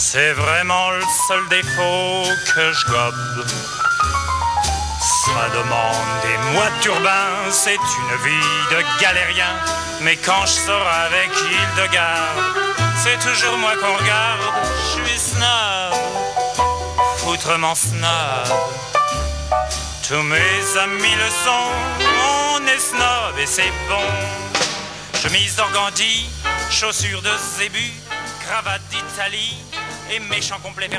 C'est vraiment le seul défaut que je gobe. Ça demande des mois de turbin, c'est une vie de galérien. Mais quand je sors avec Hildegarde, c'est toujours moi qu'on regarde. Je suis snob, foutrement snob. Tous mes amis le sont, on est snob et c'est bon. Chemise d'organdie, chaussures de zébu, cravate d'Italie.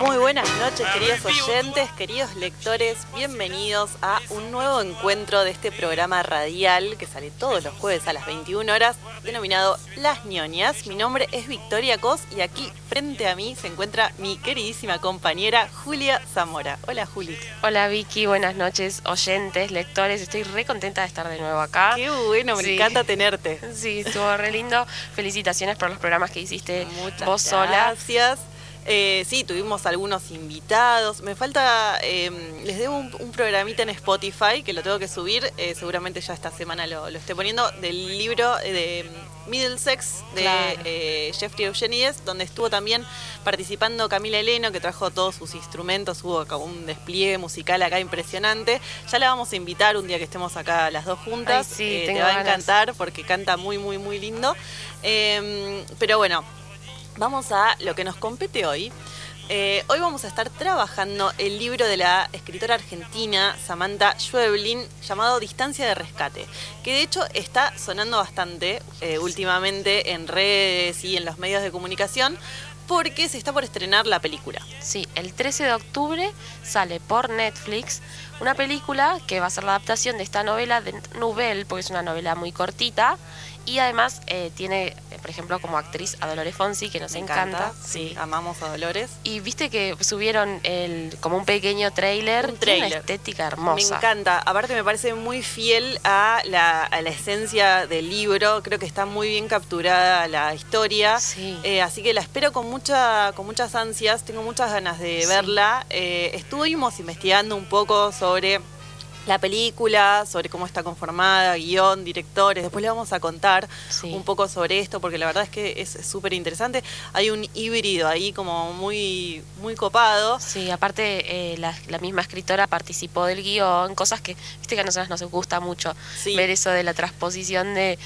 Muy buenas noches, queridos oyentes, queridos lectores. Bienvenidos a un nuevo encuentro de este programa radial que sale todos los jueves a las 21 horas, denominado Las ñoñas. Mi nombre es Victoria Cos y aquí frente a mí se encuentra mi queridísima compañera Julia Zamora. Hola, Juli. Hola, Vicky. Buenas noches, oyentes, lectores. Estoy re contenta de estar de nuevo acá. Qué bueno, me encanta tenerte. Sí, estuvo re lindo. Felicitaciones por los programas que hiciste Muchas vos sola. Gracias. Eh, sí, tuvimos algunos invitados. Me falta, em, les debo un, programita en Spotify que lo tengo que subir. Eh, seguramente ya esta semana lo, esté poniendo del libro de Middlesex de eh, Jeffrey Eugenides, donde estuvo también participando Camila Heleno, que trajo todos sus instrumentos. Hubo un despliegue musical acá impresionante. Ya la vamos a invitar un día que estemos acá las dos juntas. sí, te va a encantar porque canta muy, muy, muy lindo. Em, pero bueno vamos a lo que nos compete hoy. Eh, hoy vamos a estar trabajando el libro de la escritora argentina Samantha Schweblin llamado Distancia de Rescate, que de hecho está sonando bastante eh, últimamente en redes y en los medios de comunicación porque se está por estrenar la película. Sí, el 13 de octubre sale por Netflix una película que va a ser la adaptación de esta novela de Nubel, porque es una novela muy cortita y además eh, tiene, por ejemplo, como actriz a Dolores Fonsi, que nos encanta. Sí, amamos a Dolores. Y viste que subieron el, como un pequeño trailer. Un trailer. Una estética hermosa. Me encanta. Aparte me parece muy fiel a la, a la, esencia del libro. Creo que está muy bien capturada la historia. Sí. Eh, así que la espero con, mucha, con muchas ansias. Tengo muchas ganas de verla. estuvimos investigando un poco sobre la película, sobre cómo está conformada, guion, directores. Después le vamos a contar un poco sobre esto, porque la verdad es que es súper interesante. Hay un híbrido ahí como muy, muy copado. Sí, aparte eh, la, misma escritora participó del guion, cosas que, viste que a nosotros nos gusta mucho ver eso de la transposición de,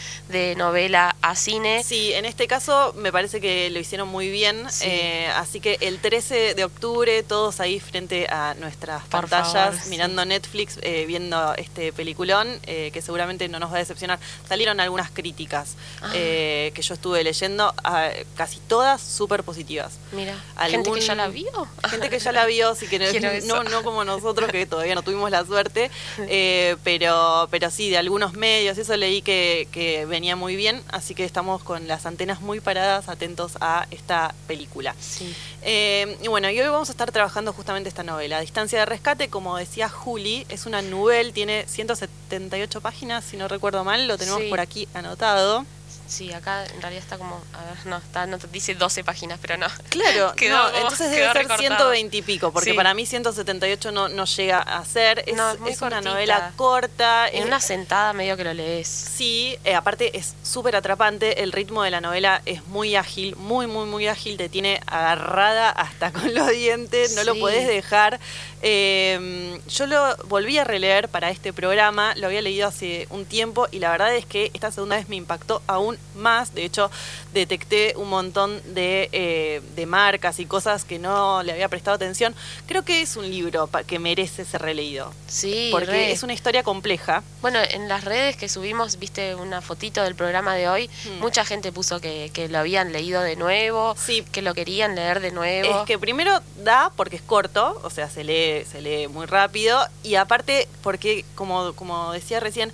novela a cine. Sí, en este caso me parece que lo hicieron muy bien. Eh, así que el 13 de octubre, todos ahí frente a nuestras pantallas, mirando Netflix. Eh, viendo este peliculón, eh, que seguramente no nos va a decepcionar. Salieron algunas críticas ah. eh, que yo estuve leyendo, ah, casi todas súper positivas. Mira, gente que ya la vio. Gente que ya la vio, sí que no, no, como nosotros, que todavía no tuvimos la suerte, eh, pero, pero sí, de algunos medios, eso leí que, que venía muy bien, así que estamos con las antenas muy paradas, atentos a esta película. Sí. Y bueno, y hoy vamos a estar trabajando justamente esta novela. Distancia de rescate, como decía Juli, es una Nubel, tiene 178 páginas, si no recuerdo mal, lo tenemos por aquí anotado. Sí, acá en realidad está como, a ver, no, está, no dice 12 páginas, pero no. Claro, no, entonces debe ser 120 y pico, porque para mí 178 no, no llega a ser. Es, es, una novela corta. En una sentada medio que lo lees. Sí, eh, aparte es súper atrapante, el ritmo de la novela es muy ágil, muy, muy, muy ágil, te tiene agarrada hasta con los dientes, no lo puedes dejar. Eh, yo lo volví a releer para este programa, lo había leído hace un tiempo y la verdad es que esta segunda vez me impactó aún más. De hecho, detecté un montón de, eh, de marcas y cosas que no le había prestado atención. Creo que es un libro que merece ser releído. Sí, porque es una historia compleja. Bueno, en las redes que subimos, viste una fotito del programa de hoy, hmm. mucha gente puso que, que, lo habían leído de nuevo, sí. que lo querían leer de nuevo. Es que primero da porque es corto, o sea, se lee se lee muy rápido y aparte porque, como, como decía recién,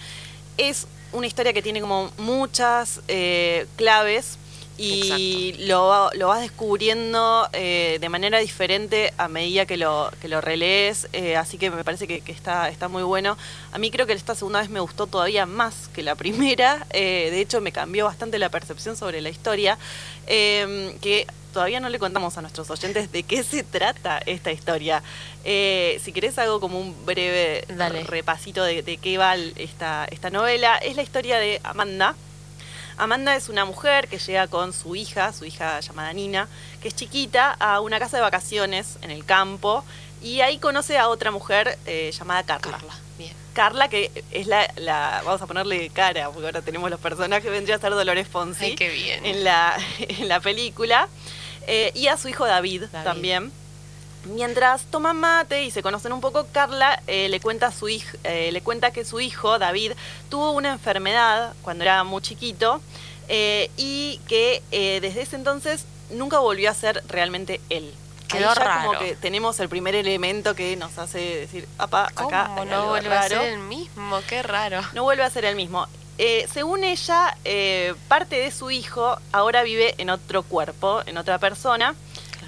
es una historia que tiene como muchas eh, claves y lo, lo, vas descubriendo eh, de manera diferente a medida que lo, que lo relees, eh, así que me parece que, está, está muy bueno. A mí creo que esta segunda vez me gustó todavía más que la primera, de hecho me cambió bastante la percepción sobre la historia, que todavía no le contamos a nuestros oyentes de qué se trata esta historia. Eh, si querés hago como un breve repasito de, qué va esta, esta novela. Es la historia de Amanda. Amanda es una mujer que llega con su hija, su hija llamada Nina, que es chiquita, a una casa de vacaciones en el campo y ahí conoce a otra mujer eh, llamada Carla. Carla, bien. Carla, que es la, la- vamos a ponerle cara, porque ahora tenemos los personajes, vendría a ser Dolores Fonsi Ay, qué bien. en la, en la película, eh, y a su hijo David, David. también. Mientras toman mate y se conocen un poco, Carla eh, le cuenta a su hijo, le cuenta que su hijo David tuvo una enfermedad cuando era muy chiquito eh, y que eh, desde ese entonces nunca volvió a ser realmente él. Quedó Ahí ya raro. como que tenemos el primer elemento que nos hace decir, ¿Cómo acá hay no algo vuelve a raro". ser el mismo? Qué raro. No vuelve a ser el mismo. Eh, según ella, eh, parte de su hijo ahora vive en otro cuerpo, en otra persona.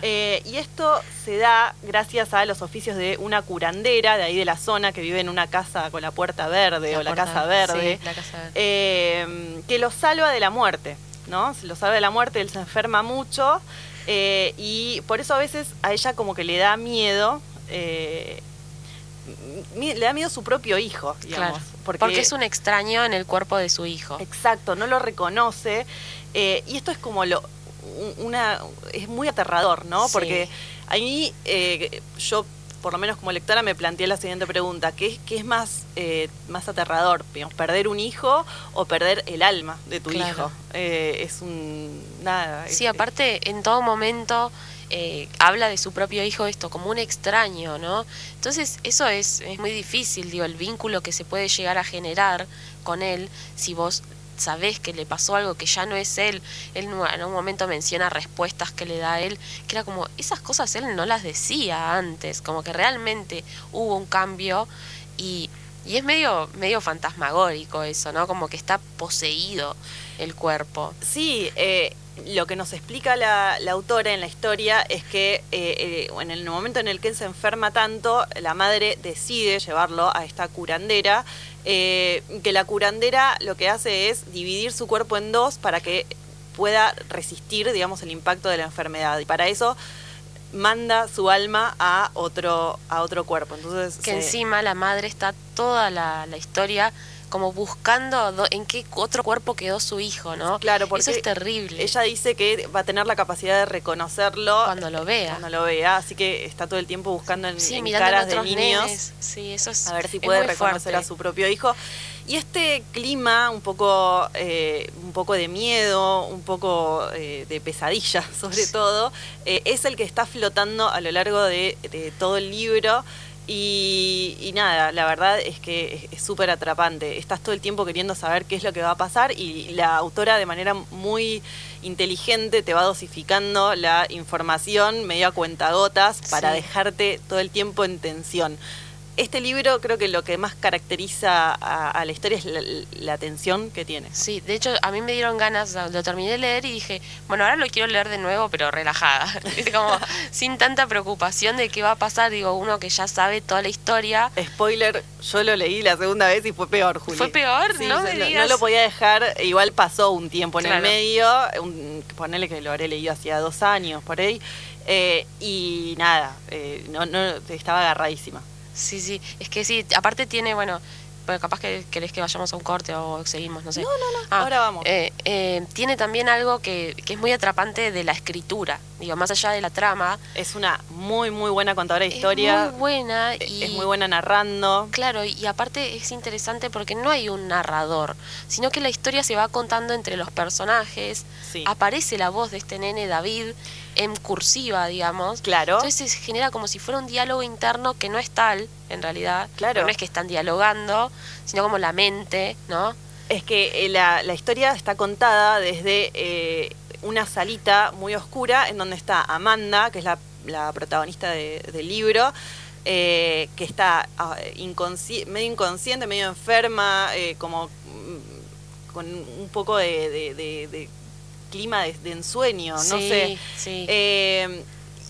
Eh, y esto se da gracias a los oficios de una curandera de ahí de la zona que vive en una casa con la puerta verde o la casa verde, Sí, la casa verde. eh, que lo salva de la muerte, ¿no? Se lo salva de la muerte, él se enferma mucho eh, y por eso a veces a ella como que le da miedo, eh, le da miedo su propio hijo, digamos. Claro. Porque, es un extraño en el cuerpo de su hijo. Exacto, no lo reconoce. eh, y esto es como lo. Un- Una, es muy aterrador, ¿no? Sí. Porque a mí, eh, yo, por lo menos como lectora, me planteé la siguiente pregunta: ¿qué, es- qué es más, eh, más aterrador? Digamos, ¿Perder un hijo o perder el alma de tu Claro. hijo? Eh, es un. Nada. Sí, es- aparte, en todo momento eh, habla de su propio hijo esto como un extraño, ¿no? Entonces, eso es, es muy difícil, digo, el vínculo que se puede llegar a generar con él si vos sabés que le pasó algo que ya no es él. Él en un- en un momento menciona respuestas que le da él, que era como, esas cosas él no las decía antes, como que realmente hubo un cambio y, y es medio, medio fantasmagórico eso, ¿no? Como que está poseído el cuerpo. Sí, eh, lo que nos explica la, la autora en la historia es que eh, eh, en el momento en el que él se enferma tanto, la madre decide llevarlo a esta curandera, eh, que la curandera lo que hace es dividir su cuerpo en dos para que pueda resistir, digamos, el impacto de la enfermedad. Y para eso manda su alma a otro, a otro cuerpo. Entonces, que se- encima la madre está toda la, la historia como buscando do- en qué otro cuerpo quedó su hijo, ¿no? Claro, porque Eso es terrible. Ella dice que va a tener la capacidad de reconocerlo Cuando lo vea. Cuando lo vea, así que está todo el tiempo buscando en, sí, caras de niños nenes. Sí, eso es a ver si es puede reconocer fuerte. a su propio hijo. Y este clima un poco, eh, un poco de miedo, un poco eh, de pesadilla, sobre todo, eh, es el que está flotando a lo largo de, de todo el libro. Y, y nada, la verdad es que es- es súper atrapante. Estás todo el tiempo queriendo saber qué es lo que va a pasar y la autora de manera muy inteligente te va dosificando la información medio a cuentagotas para Sí. dejarte todo el tiempo en tensión. Este libro creo que lo que más caracteriza a, a la historia es la, la tensión que tiene. Sí, de hecho a mí me dieron ganas, lo terminé de leer y dije, bueno, ahora lo quiero leer de nuevo, pero relajada, como sin tanta preocupación de qué va a pasar, digo, uno que ya sabe toda la historia. Spoiler, yo lo leí la segunda vez y fue peor, Juli. ¿Fue peor? Sí, No me no, digas. no lo podía dejar, igual pasó un tiempo en el medio, un, ponele que lo habré leído hacía dos años por ahí, eh, y nada, eh, no, no, estaba agarradísima. Sí, sí, es que sí, aparte tiene, bueno, pues capaz que querés que vayamos a un corte o seguimos, no sé. No, no, no, ahora vamos. eh, eh, tiene también algo que, que es muy atrapante de la escritura, digo, más allá de la trama. Es una muy, muy buena contadora de historia, Es muy buena y... es muy buena narrando. Claro, y aparte es interesante porque no hay un narrador, sino que la historia se va contando entre los personajes. Sí. Aparece la voz de este nene David en cursiva, digamos. Claro. Entonces se genera como si fuera un diálogo interno que no es tal, en realidad. Claro. No es que están dialogando, sino como la mente, ¿no? Es que eh, la, la historia está contada desde eh, una salita muy oscura en donde está Amanda, que es la, la protagonista de- del libro, eh, que está ah, inconsci- medio inconsciente, medio enferma, como mm, con un poco de, de- de- de clima de, de ensueño, no sé. Sí. Eh,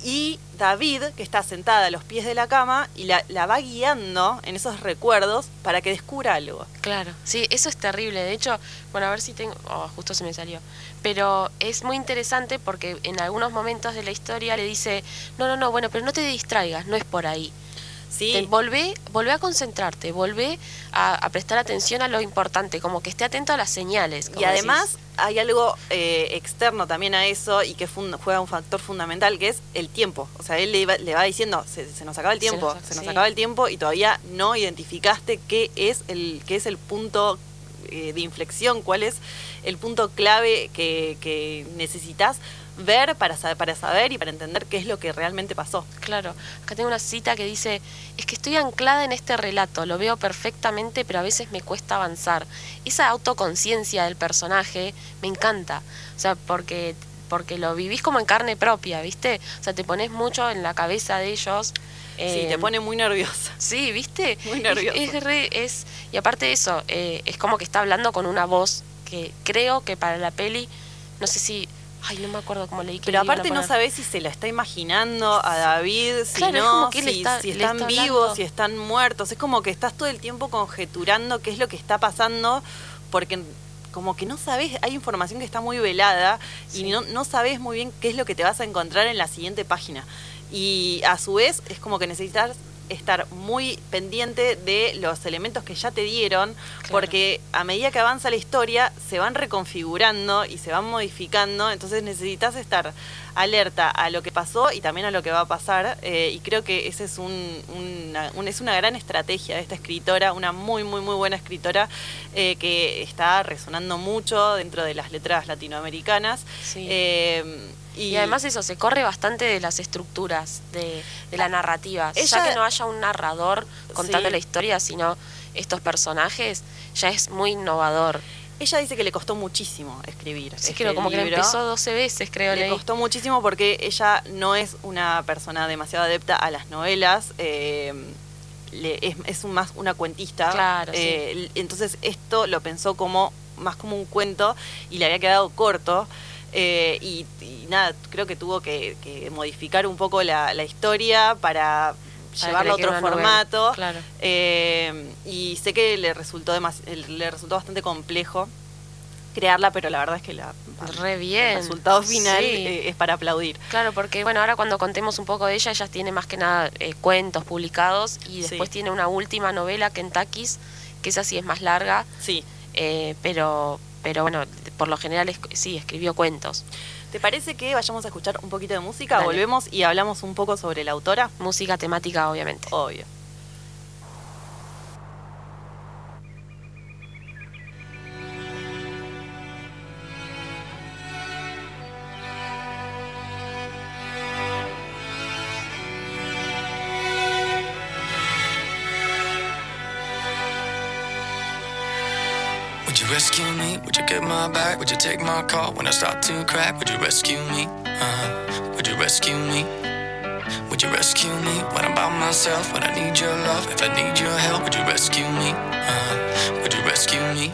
y David, que está sentada a los pies de la cama y la, la va guiando en esos recuerdos para que descubra algo. Claro, sí, eso es terrible. De hecho, bueno, a ver si tengo... Oh, justo se me salió. Pero es muy interesante porque en algunos momentos de la historia le dice, no, no, no, bueno, pero no te distraigas, no es por ahí. Sí. Te volvé, volvé a concentrarte, volvé a, a prestar atención a lo importante, como que esté atento a las señales. como Y además decís. hay algo eh, externo también a eso y que fun- juega un factor fundamental que es el tiempo. O sea, él le, va- le va diciendo, se, se nos acaba el Se tiempo, nos- se nos sí. acaba el tiempo y todavía no identificaste qué es el, qué es el punto eh, de inflexión, cuál es el punto clave que, que necesitas ver para, sa- para saber y para entender qué es lo que realmente pasó. Claro, acá tengo una cita que dice, es que estoy anclada en este relato, lo veo perfectamente, pero a veces me cuesta avanzar. Esa autoconciencia del personaje me encanta, o sea, porque, porque lo vivís como en carne propia, ¿viste? O sea, te pones mucho en la cabeza de ellos. sí, te pone muy nerviosa. Sí, ¿viste? Muy Es- nervioso. Es, re- es- y aparte de eso, eh, es como que está hablando con una voz que creo que para la peli, no sé si... Ay, no me acuerdo cómo leí que Pero aparte no sabes si se la está imaginando a David, si Claro, no, si, está- si le están está vivos, hablando. si están muertos. Es como que estás todo el tiempo conjeturando qué es lo que está pasando, porque como que no sabes, hay información que está muy velada Sí. y no, no sabes muy bien qué es lo que te vas a encontrar en la siguiente página. Y a su vez es como que necesitas estar muy pendiente de los elementos que ya te dieron, Claro. porque a medida que avanza la historia se van reconfigurando y se van modificando, entonces necesitas estar alerta a lo que pasó y también a lo que va a pasar, eh, y creo que ese es un, una, un- es una gran estrategia de esta escritora, una muy, muy, muy buena escritora, eh, que está resonando mucho dentro de las letras latinoamericanas. Sí. Eh, Y además eso, se corre bastante de las estructuras de, de la narrativa. Ella- ya que no haya un narrador contando Sí. la historia, sino estos personajes, ya es muy innovador. ella dice que le costó muchísimo escribir. Sí, este creo, como que lo libro. empezó 12 veces, creo. Le leí. costó muchísimo porque ella no es una persona demasiado adepta a las novelas. eh, le- es, es un- más una cuentista. Claro, eh, Entonces esto lo pensó como más como un cuento y le había quedado corto. Eh, y, y nada, creo que tuvo que, que modificar un poco la, la historia para Para llevarlo a otro formato. claro. Eh, y sé que le resultó, demas- le resultó bastante complejo crearla, pero la verdad es que la, Re bien. el resultado final Sí. eh, es para aplaudir. Claro, porque bueno, ahora cuando contemos un poco de ella, ella tiene más que nada eh, cuentos publicados y después Sí. tiene una última novela, Kentucky's, que esa sí es más larga, Sí. eh, pero, pero bueno, por lo general es- sí, escribió cuentos. ¿Te parece que vayamos a escuchar un poquito de música? Dale. Volvemos y hablamos un poco sobre la autora. Música temática, obviamente. Obvio. You my back? Would you take my call when I start to crack? Would you rescue me? Uh, would you rescue me? Would you rescue me when I'm by myself? When I need your love? If I need your help, would you rescue me? Uh, would you rescue me?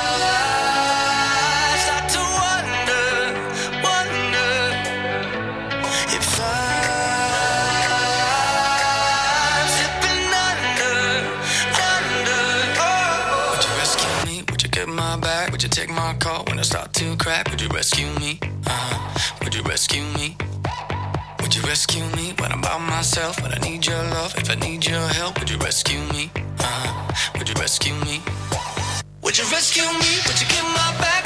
rescue me? Uh, would you rescue me? Would you rescue me when I'm by myself? When I need your love, if I need your help, would you rescue me? Uh, would you rescue me? Would you rescue me? Would you get my back?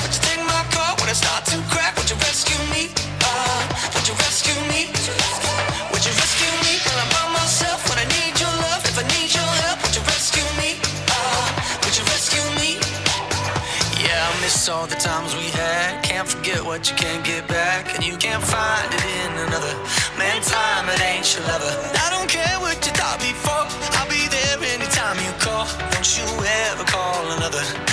All the times we had. Can't forget what you can't get back, and you can't find it in another. Man, time it ain't your lover. I don't care what you thought before. I'll be there anytime you call. Don't you ever call another.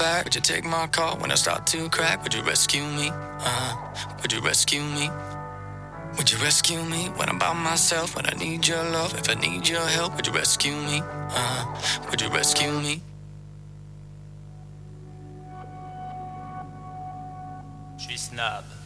Back? Would you take my call when I start to crack? Would you rescue me? Uh, would you rescue me? Would you rescue me when I'm by myself? When I need your love, if I need your help, would you rescue me? Uh, would you rescue me? Je suis snob.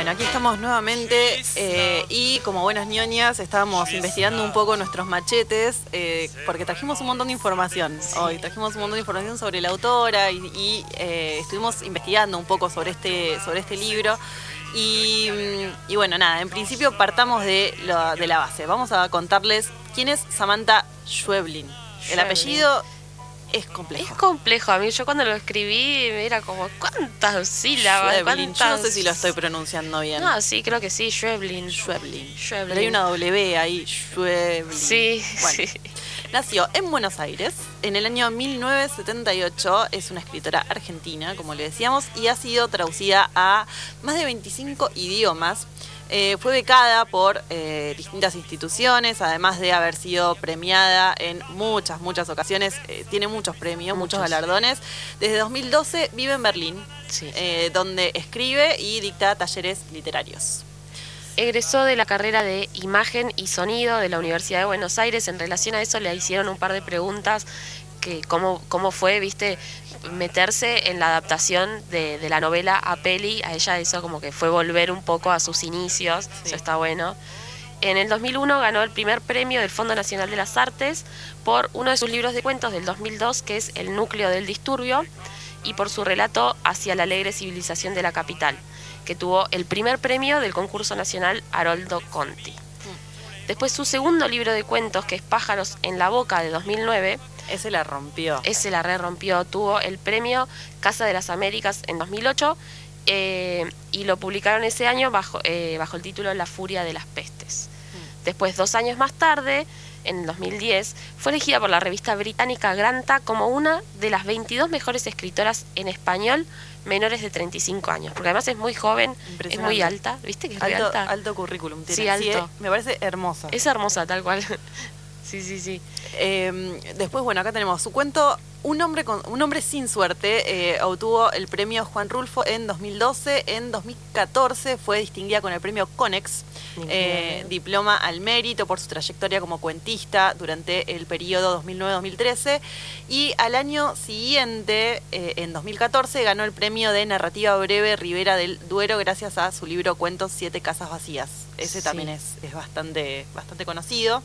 Bueno, aquí estamos nuevamente eh, y como buenas ñoñas estábamos investigando un poco nuestros machetes eh, porque trajimos un montón de información hoy, trajimos un montón de información sobre la autora y, y, eh, estuvimos investigando un poco sobre este, sobre este libro. Y, mm, y bueno, nada, en principio partamos de, lo- de la base. Vamos a contarles quién es Samantha Schweblin. El apellido es Es complejo. complejo. A mí, yo cuando lo escribí, era como, ¿cuántas sílabas? Schweblin. Yo no sé ¿Cuántas- si lo estoy pronunciando bien. No, sí, creo que sí, Schweblin. Schweblin. Schweblin. Pero hay una W ahí, Schweblin. Sí, Bueno, sí. Nació en Buenos Aires en el año 1978. Es una escritora argentina, como le decíamos, y ha sido traducida a más de 25 idiomas. Eh, fue becada por eh, distintas instituciones, además de haber sido premiada en muchas, muchas ocasiones. Eh, tiene muchos premios, muchos, Muchos. galardones. Desde 2012 vive en Berlín, Sí. donde escribe y dicta talleres literarios. Egresó de la carrera de Imagen y Sonido de la Universidad de Buenos Aires. En relación a eso le hicieron un par de preguntas que cómo, cómo fue, viste, meterse en la adaptación de, de la novela a peli. A ella eso como que fue volver un poco a sus inicios. Sí. Eso está bueno. En el 2001 ganó el primer premio del Fondo Nacional de las Artes por uno de sus libros de cuentos del 2002, que es El núcleo del disturbio, y por su relato Hacia la alegre civilización de la capital, que tuvo el primer premio del concurso nacional Haroldo Conti. Después su segundo libro de cuentos, que es Pájaros en la Boca de 2009, Ese la rompió. ese la re rompió, tuvo el premio Casa de las Américas en 2008 eh, y lo publicaron ese año bajo, eh, bajo el título La Furia de las Pestes. Después, dos años más tarde, en 2010, fue elegida por la revista británica Granta como una de las 22 mejores escritoras en español menores de 35 años, porque además es muy joven, es muy alta, ¿viste que es muy Alto, alta? alto currículum tiene. Sí, alto. eh, me parece hermosa. Es hermosa, tal cual. Sí, sí, sí. Eh, después, bueno, acá tenemos su cuento. Un hombre, con, un hombre sin suerte eh, obtuvo el premio Juan Rulfo en 2012. En 2014 fue distinguida con el premio Conex, eh, diploma al mérito por su trayectoria como cuentista durante el periodo 2009-2013. Y al año siguiente, eh, en 2014, ganó el premio de narrativa breve Rivera del Duero gracias a su libro Cuentos Siete Casas Vacías. Ese Sí. también es, es bastante, bastante conocido.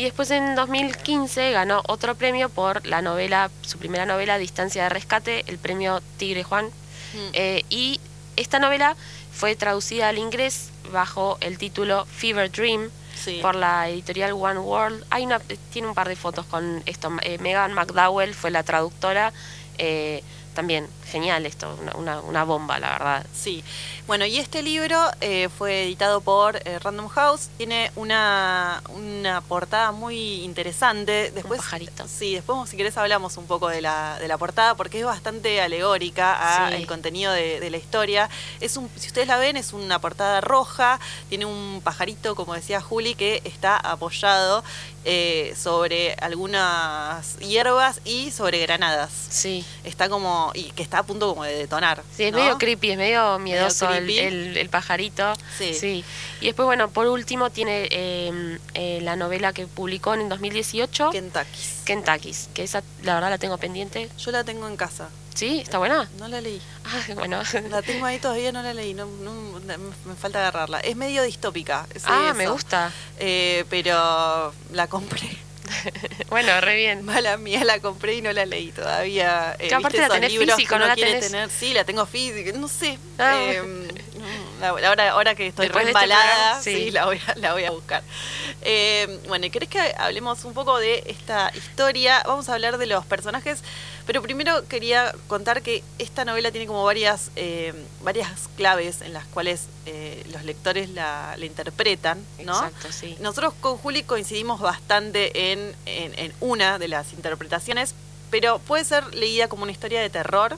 Y después en 2015 ganó otro premio por la novela, su primera novela, Distancia de Rescate, el premio Tigre Juan. Mm. Eh, y esta novela fue traducida al inglés bajo el título Fever Dream Sí. por la editorial One World. Hay una, tiene un par de fotos con esto. Eh, Megan McDowell fue la traductora. Eh, también genial esto, una, una, una bomba, la verdad. Sí. Bueno, y este libro eh, fue editado por eh, Random House. Tiene una, una portada muy interesante. Después, pajarito. Sí, después si querés hablamos un poco de la, de la portada porque es bastante alegórica a Sí. el contenido de, de la historia. Es un, si ustedes la ven, es una portada roja. Tiene un pajarito, como decía Juli, que está apoyado eh, sobre algunas hierbas y sobre granadas. Sí. Está como, y que está a punto como de detonar. Sí, es ¿no? medio creepy, es medio miedoso el, el- el pajarito. Sí. Y después, bueno, por último tiene eh, eh, la novela que publicó en el 2018, Kentucky. Kentucky's, que esa la verdad la tengo pendiente. Yo la tengo en casa. ¿Sí? ¿Está buena? No la leí. Ah, bueno. La tengo ahí todavía, no la leí. No, no- me falta agarrarla. Es medio distópica. ah, me gusta. Eh, pero la compré. bueno, re bien. Mala mía, la compré y no la leí todavía. Eh, aparte ¿viste la tenés físico, ¿no la tenés? tener? Sí, la tengo física, no sé. Ah. Eh, no, la- ahora, ahora que estoy este embalada, programa, sí. sí. la, voy a, la voy a buscar. Eh, bueno, ¿y ¿querés que hablemos un poco de esta historia? Vamos a hablar de los personajes, pero primero quería contar que esta novela tiene como varias, eh, varias claves en las cuales eh, los lectores la, la interpretan, ¿no? Exacto, sí. Nosotros con Juli coincidimos bastante en, en- en una de las interpretaciones, pero puede ser leída como una historia de terror,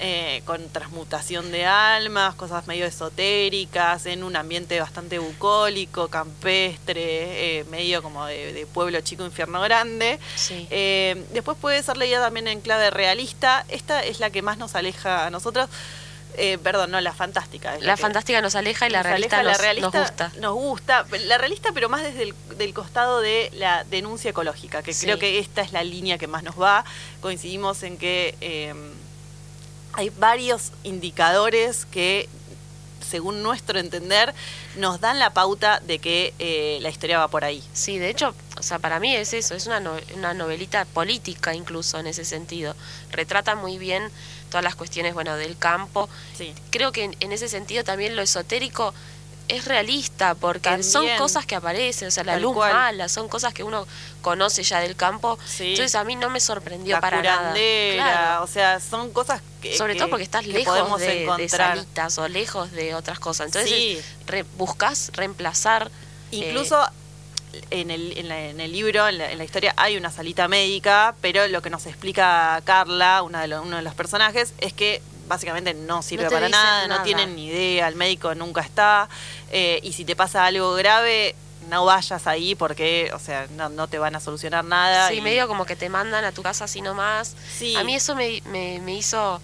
eh, con transmutación de almas, cosas medio esotéricas, en un ambiente bastante bucólico, campestre, eh, medio como de, de pueblo chico, infierno grande. Sí. Eh, después puede ser leída también en clave realista. Esta es la que más nos aleja a nosotros. Eh, perdón, no, la fantástica. La fantástica nos aleja y la nos realista, aleja, nos, la realista nos gusta. Nos gusta. La realista, pero más desde el del costado de la denuncia ecológica, que Sí. creo que esta es la línea que más nos va. Coincidimos en que eh, hay varios indicadores que, según nuestro entender, nos dan la pauta de que eh, la historia va por ahí. Sí, de hecho, o sea, para mí es eso, es una, no- una novelita política incluso en ese sentido. Retrata muy bien todas las cuestiones, bueno, del campo. Sí. Creo que en, en ese sentido también lo esotérico es realista, porque son cosas que aparecen, o sea, la Tal luz cual. mala, son cosas que uno conoce ya del campo. Sí. Entonces a mí no me sorprendió La para nada. Claro. o sea, son cosas que. Sobre que- todo porque estás lejos de, de salitas o lejos de otras cosas. Entonces Sí. re- buscas reemplazar. Incluso en, el, en, la- en el libro, en la, en la historia, hay una salita médica, pero lo que nos explica Carla, una de lo- uno de los personajes, es que básicamente no sirve No para nada, no tienen ni idea, el médico nunca está, eh, y si te pasa algo grave, no vayas ahí porque, o sea, no, no te van a solucionar nada. Sí, y- medio como que te mandan a tu casa así nomás. Sí. A mí eso me, me, me hizo,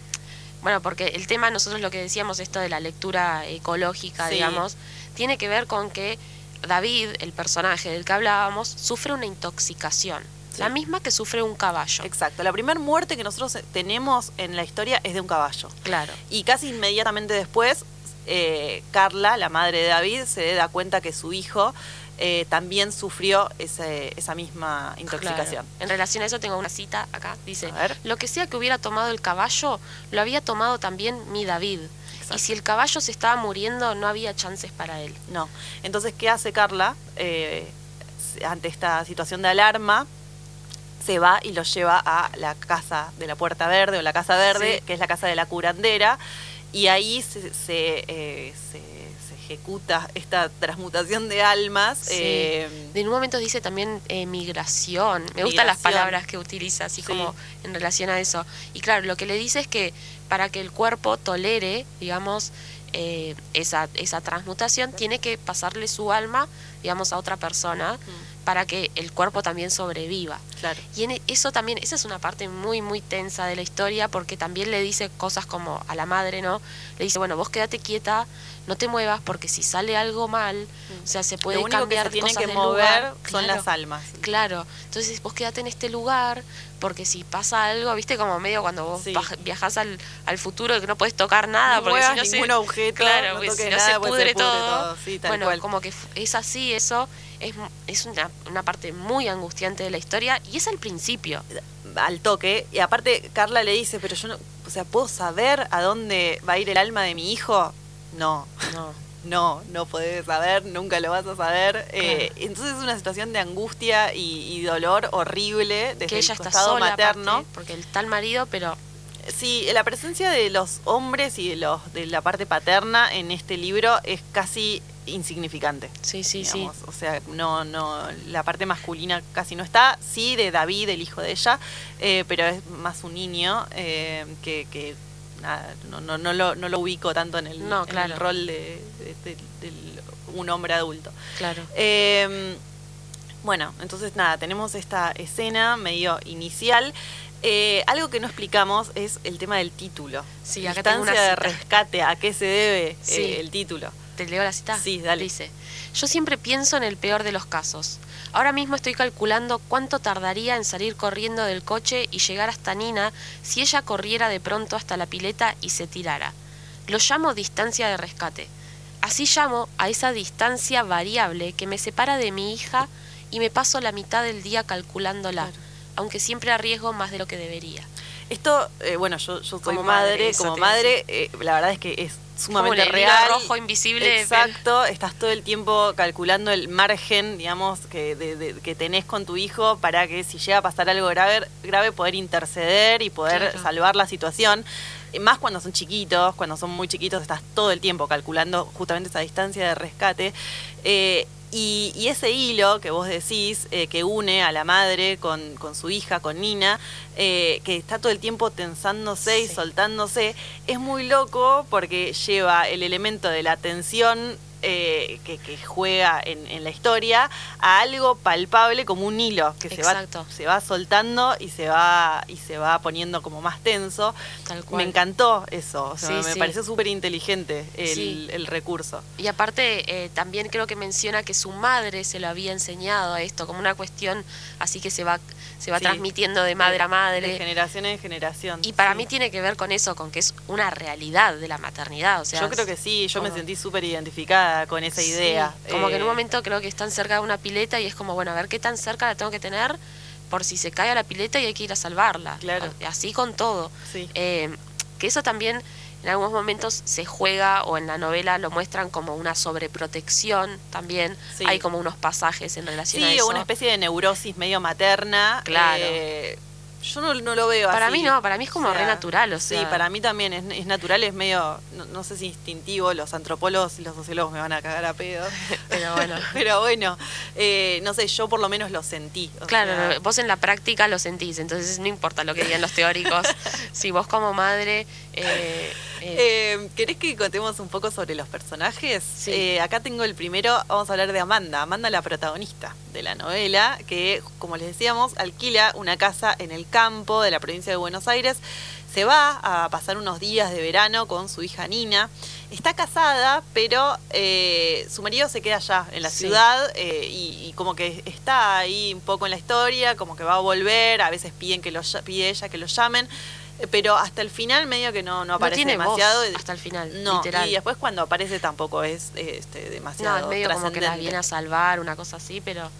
bueno, porque el tema, nosotros lo que decíamos, esto de la lectura ecológica, Sí. digamos, tiene que ver con que David, el personaje del que hablábamos, sufre una intoxicación, Sí. la misma que sufre un caballo. Exacto, la primera muerte que nosotros tenemos en la historia es de un caballo. Claro. Y casi inmediatamente después, eh, Carla, la madre de David, se da cuenta que su hijo eh, también sufrió ese- esa misma intoxicación. Claro. En relación a eso tengo una cita acá, dice, A ver. lo que sea que hubiera tomado el caballo, lo había tomado también mi David. Exacto. Y si el caballo se estaba muriendo, no había chances para él. No. Entonces, ¿qué hace Carla eh, ante esta situación de alarma? Se va y lo lleva a la casa de la Puerta Verde o la Casa Verde, Sí. que es la casa de la curandera, y ahí se, se, eh, se- se ejecuta esta transmutación de almas. Sí. eh, En un momento dice también eh, migración. Me gustan las palabras que utiliza, así Sí. como en relación a eso. Y claro, lo que le dice es que para que el cuerpo tolere, digamos, eh, esa, esa transmutación, tiene que pasarle su alma, digamos, a otra persona para que el cuerpo también sobreviva. claro. Y en eso también, esa es una parte muy, muy tensa de la historia, porque también le dice cosas como a la madre, ¿no? Le dice, bueno, vos quédate quieta, no te muevas, porque si sale algo mal, o sea, se puede Lo único que cambiar se tiene cosas que mover lugar. son Claro. las almas. Claro, entonces vos quédate en este lugar, porque si pasa algo, viste, como medio cuando vos Sí. viajás al, al futuro que no puedes tocar nada, No porque si no ningún se, objeto, claro, no si no nada, se pues se pudre, todo. todo, sí, tal bueno, cual. como que es así, eso es, es una, una parte muy angustiante de la historia y es al principio. al toque. Y aparte, Carla le dice, pero yo no, o sea, ¿puedo saber a dónde va a ir el alma de mi hijo? No, No. no, no podés saber, nunca lo vas a saber. Eh, entonces es una situación de angustia y, y dolor horrible desde que ella el está costado sola, materno. aparte, porque el marido, pero Sí, la presencia de los hombres y de los de la parte paterna en este libro es casi insignificante. sí, sí, digamos. O sea, no, no, la parte masculina casi no está. Sí, de David, el hijo de ella, eh, pero es más un niño eh, que, que nada, no, no, no, lo, no lo ubico tanto en el, No, en claro. el rol de, de- de- del- un hombre adulto. sí, claro. Eh, bueno, entonces nada, tenemos esta escena medio inicial. Eh, algo que no explicamos es el tema del título. Sí, acá tengo Instancia una de rescate, ¿a qué se debe eh, Sí. el título? ¿Te leo la cita? Sí, dale. Dice, yo siempre pienso en el peor de los casos. Ahora mismo estoy calculando cuánto tardaría en salir corriendo del coche y llegar hasta Nina si ella corriera de pronto hasta la pileta y se tirara. Lo llamo distancia de rescate. Así llamo a esa distancia variable que me separa de mi hija y me paso la mitad del día calculándola, Claro. aunque siempre arriesgo más de lo que debería. Esto, eh, bueno, yo, yo soy Como madre, como madre, eh, la verdad es que es sumamente Como el real. rojo invisible, Exacto, estás todo el tiempo calculando el margen, digamos, que, de- de- que tenés con tu hijo para que si llega a pasar algo grave, grave poder interceder y poder Claro. salvar la situación. Más cuando son chiquitos, cuando son muy chiquitos, estás todo el tiempo calculando justamente esa distancia de rescate. Eh, y, y ese hilo que vos decís, eh, que une a la madre con, con su hija, con Nina, eh, que está todo el tiempo tensándose y soltándose, es muy loco porque lleva el elemento de la tensión eh, que, que juega en, en la historia a algo palpable como un hilo que se va, se va soltando y se va, y se va poniendo como más tenso. Tal cual. Me encantó eso, o sea, Sí, me sí. pareció súper inteligente el, Sí. el recurso. Y aparte, eh, también creo que menciona que su madre se lo había enseñado a esto, como una cuestión así que se va, se va Sí. transmitiendo de madre a De madre. generación en generación. Y para sí. mí tiene que ver con eso, con que es una realidad de la maternidad. O sea, yo creo que sí, yo me sentí súper identificada con esa Sí, idea. como que en un Eh, momento creo que están cerca de una pileta y es como, bueno, a ver qué tan cerca la tengo que tener por si se cae a la pileta y hay que ir a salvarla. Claro. Así con todo. Sí. Eh, que eso también en algunos momentos se juega o en la novela lo muestran como una sobreprotección también. Sí. Hay como unos pasajes en relación a Sí, eso. o una especie de neurosis medio materna. Claro. eh, yo no, no lo veo Para así. mí no, para mí es como re natural, o sí, sea. para mí también es, es natural, es medio, no, no sé si instintivo, los antropólogos y los sociólogos me van a cagar a pedo. Pero bueno. Pero bueno, eh, no sé, yo por lo menos lo sentí. o Claro, sea, vos en la práctica lo sentís, entonces no importa lo que digan los teóricos. si vos como madre... eh, eh, Eh, ¿Querés que contemos un poco sobre los personajes? Sí. Eh, acá tengo el primero, vamos a hablar de Amanda. Amanda, la protagonista de la novela, que, como les decíamos, alquila una casa en el campo de la provincia de Buenos Aires. Se va a pasar unos días de verano con su hija Nina. Está casada, pero eh, su marido se queda allá en la Sí. ciudad eh, y, y como que está ahí un poco en la historia, como que va a volver. A veces piden que lo, pide ella que lo llamen. Pero hasta el final medio que no, no no aparece voz demasiado. hasta el final, No, literal. y después cuando aparece tampoco es este, demasiado. No, es medio como que la trascendente. viene a salvar, una cosa así, pero...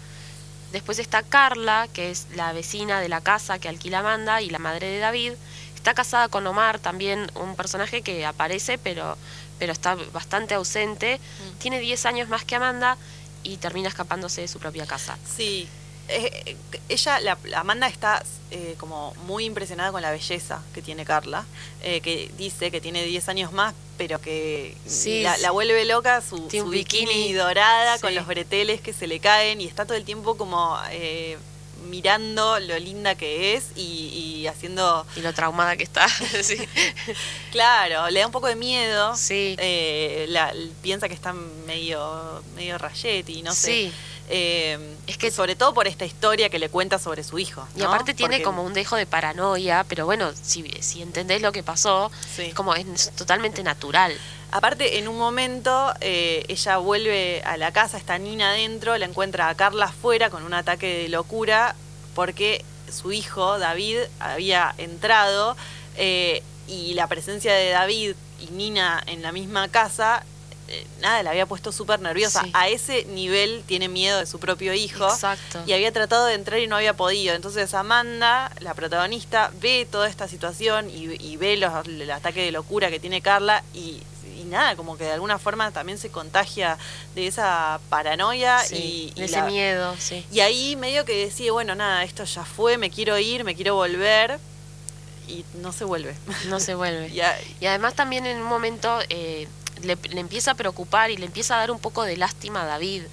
Después está Carla, que es la vecina de la casa que alquila Amanda y la madre de David. Está casada con Omar, también un personaje que aparece, pero, pero está bastante ausente. Mm. Tiene 10 años más que Amanda y termina escapándose de su propia casa. Sí. Eh, ella, la, Amanda está eh, como muy impresionada con la belleza que tiene Carla, eh, que dice que tiene 10 años más, pero que Sí, la, sí. la vuelve loca su, bikini, bikini. dorada con los breteles que se le caen y está todo el tiempo como eh, mirando lo linda que es y, y haciendo, Y lo traumada que está. sí. claro, le da un poco de miedo. Sí. Eh, la- piensa que está medio, medio rayetti, no sé. Sí. Eh, Es que- sobre todo por esta historia que le cuenta sobre su hijo. Y aparte tiene Porque- como un dejo de paranoia, pero bueno, si, si entendés lo que pasó, Sí. es como es totalmente natural. Aparte, en un momento, eh, ella vuelve a la casa, está Nina adentro, la encuentra a Carla afuera con un ataque de locura porque su hijo, David, había entrado eh, y la presencia de David y Nina en la misma casa, eh, nada, la había puesto súper nerviosa. Sí. A ese nivel tiene miedo de su propio hijo. Exacto. y había tratado de entrar y no había podido. Entonces Amanda, la protagonista, ve toda esta situación y, y ve los, el ataque de locura que tiene Carla y, y nada, como que de alguna forma también se contagia de esa paranoia Sí, y, de ese la- miedo, sí. y ahí medio que decide, bueno, nada, esto ya fue, me quiero ir, me quiero volver y no se vuelve. No se vuelve. Y a- Y además también en un momento eh, le, le empieza a preocupar y le empieza a dar un poco de lástima a David,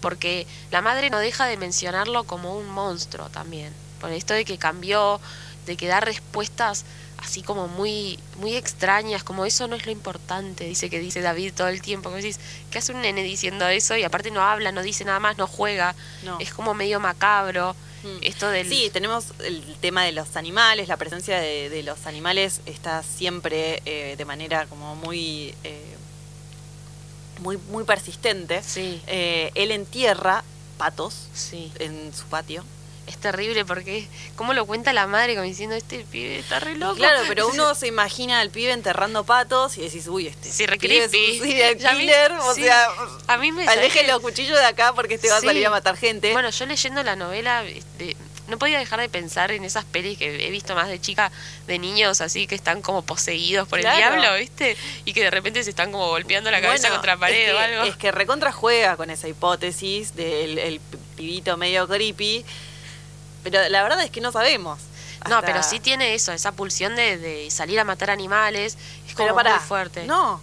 porque la madre no deja de mencionarlo como un monstruo también, por esto de que cambió, de que da respuestas así como muy muy extrañas, como eso no es lo importante, dice que dice David todo el tiempo, que decís, ¿qué hace un nene diciendo eso? Y aparte no habla, no dice nada más, no juega, No. es como medio macabro, Mm. esto del... Sí, tenemos el tema de los animales, la presencia de, de los animales está siempre eh, de manera como muy, eh, muy, muy persistente. Sí, Eh, él entierra patos sí. en su patio. Es terrible porque cómo lo cuenta la madre como diciendo este pibe está re loco. Claro, pero uno se imagina al pibe enterrando patos y decís, uy, este Sí, re pibe es creepy. un serial killer, o sí. sea, A mí me aleje los cuchillos de acá porque este va a Sí. salir a matar gente. Bueno, yo leyendo la novela, este, no podía dejar de pensar en esas pelis que he visto más de chica, de niños así que están como poseídos por Claro. el diablo, ¿viste? Y que de repente se están como golpeando la cabeza Bueno, contra la pared es que, o algo. Es que recontra juega con esa hipótesis del el pibito medio creepy, pero la verdad es que no sabemos. No, pero sí tiene eso, esa pulsión de, de salir a matar animales. Es como para, muy fuerte. No,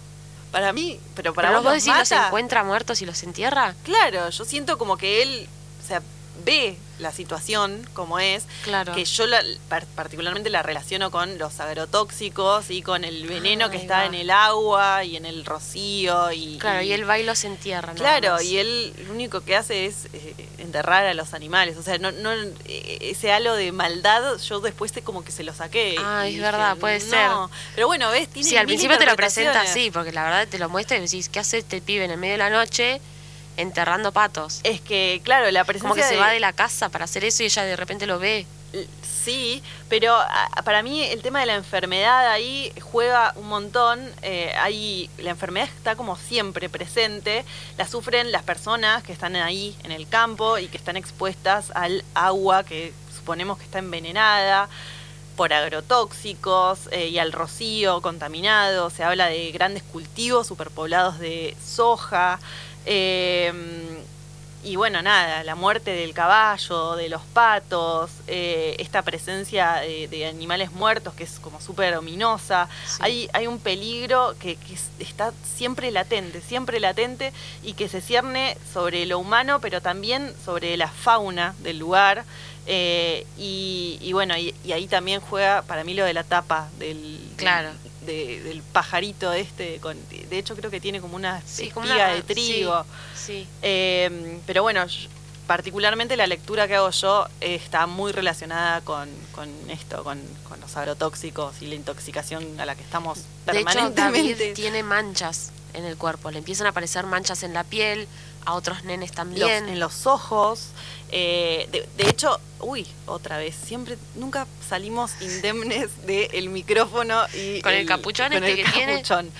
para mí, pero para ¿Pero vos vos los decís los encuentra muertos y los entierra? Claro, yo siento como que él, o sea, ve la situación como es, Claro. que yo la- par- particularmente la relaciono con los agrotóxicos y con el veneno que está va. en el agua y en el rocío y Claro, y él va y los entierra. Claro, y él lo único que hace es eh, enterrar a los animales. O sea, no, no eh, ese halo de maldad, yo después te como que se lo saqué. Ah, y es verdad, puede "No". Pero bueno, ves, tiene Sí, al principio te lo presenta así, porque la verdad te lo muestra y decís, ¿qué hace este pibe en el medio de la noche enterrando patos? Es que, claro, la presencia Como que se de- va de la casa para hacer eso y ella de repente lo ve. Sí, pero a- para mí el tema de la enfermedad ahí juega un montón. Eh, hay, la enfermedad está como siempre presente. La sufren las personas que están ahí en el campo y que están expuestas al agua que suponemos que está envenenada por agrotóxicos eh, y al rocío contaminado. Se habla de grandes cultivos superpoblados de soja. Eh, y bueno, nada, la muerte del caballo, de los patos, eh, esta presencia de, de animales muertos que es como súper ominosa. Sí. Hay, hay un peligro que, que es- está siempre latente, siempre latente y que se cierne sobre lo humano, pero también sobre la fauna del lugar. Eh, y, y bueno, y, y ahí también juega para mí lo de la tapa del, Claro. De- del pajarito este. Con, de hecho, creo que tiene como una Sí, como espiga una- de trigo. Sí. Eh, pero bueno, particularmente la lectura que hago yo eh, está muy relacionada con, con esto, con, con los agrotóxicos y la intoxicación a la que estamos De hecho, permanentemente. David tiene manchas en el cuerpo. Le empiezan a aparecer manchas en la piel, a otros nenes Los- también. en los ojos. eh, de, de hecho, uy, otra vez, siempre, nunca salimos indemnes del micrófono y Con el capuchón con este el que tiene. capuchón.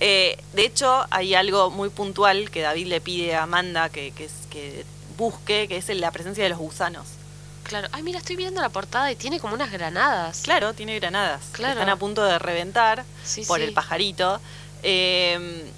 Eh, de hecho, hay algo muy puntual que David le pide a Amanda que, que, busque, que es la presencia de los gusanos. Claro. Ay, mira, estoy viendo la portada y tiene como unas granadas. Claro, tiene granadas. Claro. Están a punto de reventar Sí, por sí. el pajarito. Eh,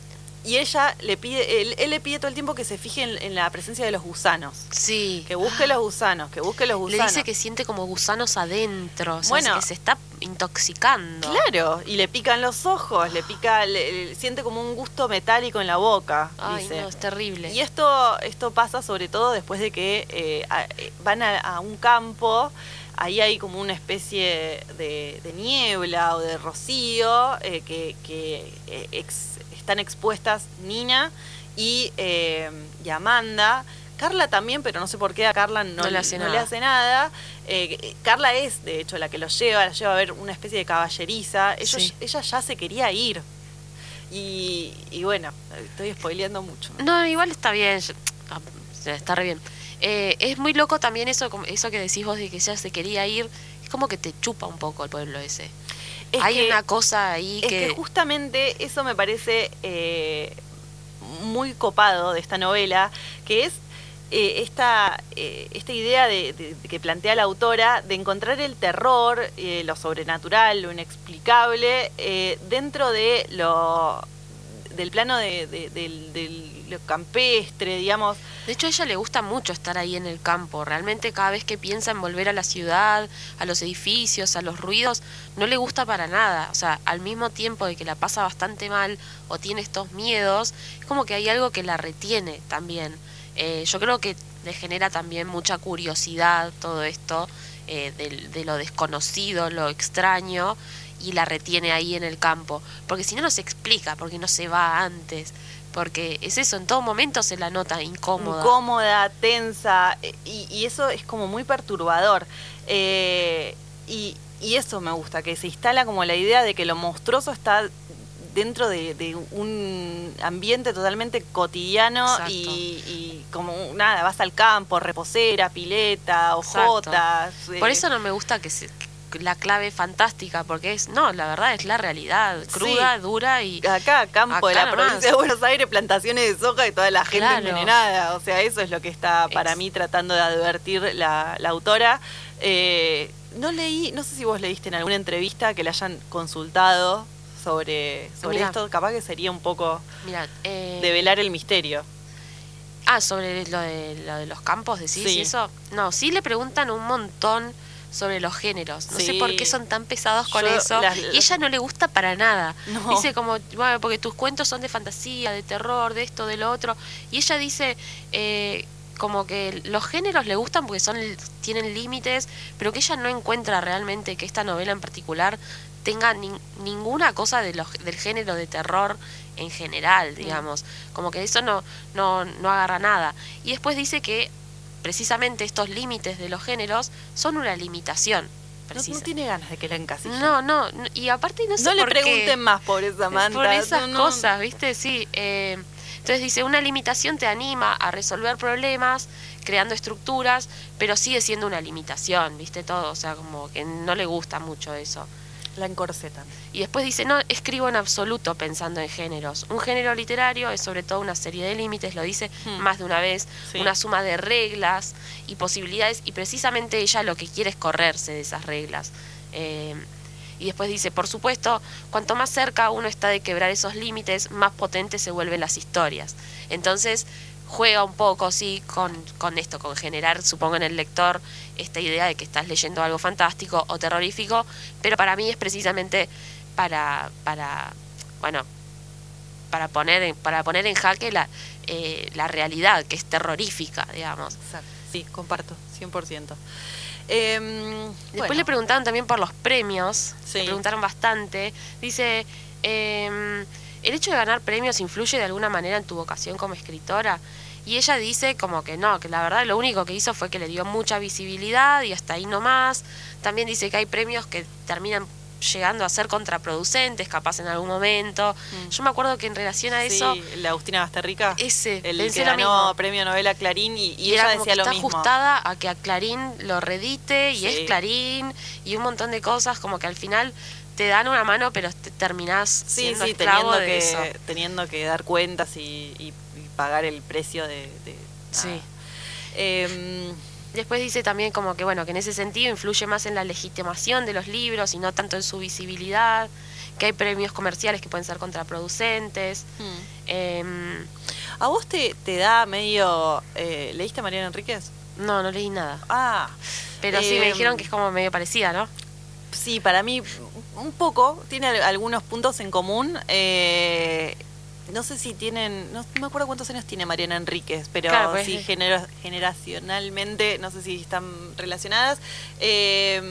y ella le pide, él, él le pide todo el tiempo que se fije en, en la presencia de los gusanos. Sí. Que busque los gusanos, que busque los Le gusanos. dice que siente como gusanos adentro. O sea, Bueno. que se está intoxicando. Claro, y le pican los ojos, le pica, le- le- siente como un gusto metálico en la boca. Ay, dice. no, es terrible. Y esto, esto pasa sobre todo después de que eh, a- eh, van a, a un campo, ahí hay como una especie de, de niebla o de rocío eh, que, que, eh, ex- están expuestas Nina y, eh, y Amanda. Carla también, pero no sé por qué a Carla no, No le hace no nada. hace nada. Eh, Carla es, de hecho, la que los lleva, la lleva a ver una especie de caballeriza. Ellos- Sí. Ella ya se quería ir. Y, y bueno, estoy spoileando mucho. ¿no? Igual está bien. ah, Está re bien. Eh, es muy loco también eso, eso que decís vos de que ella se quería ir. Es como que te chupa un poco el pueblo ese. Es Hay que- una cosa ahí Es que... que justamente eso me parece eh, muy copado de esta novela, que es eh, esta, eh, esta idea de, de- de que plantea la autora de encontrar el terror, lo sobrenatural, lo inexplicable, dentro de lo del plano de, de- del- del- lo campestre, digamos. De hecho, ella le gusta mucho estar ahí en el campo. Realmente cada vez que piensa en volver a la ciudad, a los edificios, a los ruidos, no le gusta para nada. O sea, al mismo tiempo de que la pasa bastante mal o tiene estos miedos, es como que hay algo que la retiene también. Eh, yo creo que le genera también mucha curiosidad todo esto eh, del- de, lo desconocido, lo extraño, y la retiene ahí en el campo. Porque si no, no se explica, porque no se va antes. Porque es eso, en todo momento se la nota incómoda. incómoda, tensa, y, y eso es como muy perturbador. Eh, y, y eso me gusta, que se instala como la idea de que lo monstruoso está dentro de, de un ambiente totalmente cotidiano y, y como nada, vas al campo, reposera, pileta, hojotas. Por eh, eso no me gusta que, se, la clave fantástica, porque es, no, la verdad es la realidad, cruda, dura y... Acá, campo de la nomás. provincia de Buenos Aires, plantaciones de soja y toda la gente Claro. envenenada. O sea, eso es lo que está para Ex- mí tratando de advertir la, la autora. Eh, no leí, no sé si vos leíste en alguna entrevista que le hayan consultado sobre, sobre Mirá. esto. Capaz que sería un poco Mira, eh, develar el misterio. Ah, sobre lo de, lo de los campos, decís, Sí. eso. No, sí le preguntan un montón sobre los géneros. No sé por qué son tan pesados con Yo eso. las- y ella no le gusta para nada. No. Dice como, bueno, porque tus cuentos son de fantasía, de terror, de esto, de lo otro. Y ella dice eh, como que los géneros le gustan porque son tienen límites, pero que ella no encuentra realmente que esta novela en particular tenga nin- ninguna cosa de los, del género de terror en general, digamos. Como que eso no, no, no agarra nada. Y después dice que precisamente estos límites de los géneros son una limitación. No, precisa. no tiene ganas de que la encasillen. No, no, no, y aparte no sé No le por qué. pregunten más, pobre Samantha. Por esas cosas, ¿viste? Sí. eh, entonces dice, una limitación te anima a resolver problemas, creando estructuras, pero sigue siendo una limitación, ¿viste? Todo, o sea, como que no le gusta mucho eso. La encorsetan. Y después dice, no, escribo en absoluto pensando en géneros. Un género literario es sobre todo una serie de límites, lo dice Hmm. más de una vez, Sí. una suma de reglas y posibilidades, y precisamente ella lo que quiere es correrse de esas reglas. Eh, y después dice, por supuesto, cuanto más cerca uno está de quebrar esos límites, más potentes se vuelven las historias. Entonces juega un poco, sí, con, con esto, con generar, supongo, en el lector esta idea de que estás leyendo algo fantástico o terrorífico, pero para mí es precisamente para, para bueno, para poner, en- para poner en jaque la, eh, la realidad, que es terrorífica, digamos. Exacto. Sí, comparto, 100%. Em, Después bueno, le preguntaron también por los premios, Sí. le preguntaron bastante. Dice, em, ¿el hecho de ganar premios influye de alguna manera en tu vocación como escritora? Y ella dice como que no, que la verdad lo único que hizo fue que le dio mucha visibilidad y hasta ahí nomás. También dice que hay premios que terminan llegando a ser contraproducentes, capaz en algún momento. Mm. Yo me acuerdo que en relación a eso, Sí, la Agustina Basterrica. ese, el que ganó mismo. premio novela Clarín y, y Y, era ella decía que lo está mismo. ajustada a que a Clarín lo redite y Sí. es Clarín y un montón de cosas como que al final te dan una mano pero te terminás Sí, siendo esclavo teniendo de que, eso. teniendo que dar cuentas y pagar el precio de... de Sí. Em, Después dice también como que bueno, que en ese sentido influye más en la legitimación de los libros y no tanto en su visibilidad, que hay premios comerciales que pueden ser contraproducentes. hmm. Em, ¿A vos te, te da medio... eh, ¿Leíste a Mariana Enríquez? no, no leí nada. Ah, Pero sí me Em, dijeron que es como medio parecida, ¿no? Sí, para mí un poco, tiene al- algunos puntos en común. eh, no sé si tienen, no, me acuerdo cuántos años tiene Mariana Enríquez, pero Claro, pues, sí sí. genera- generacionalmente, no sé si están relacionadas. eh,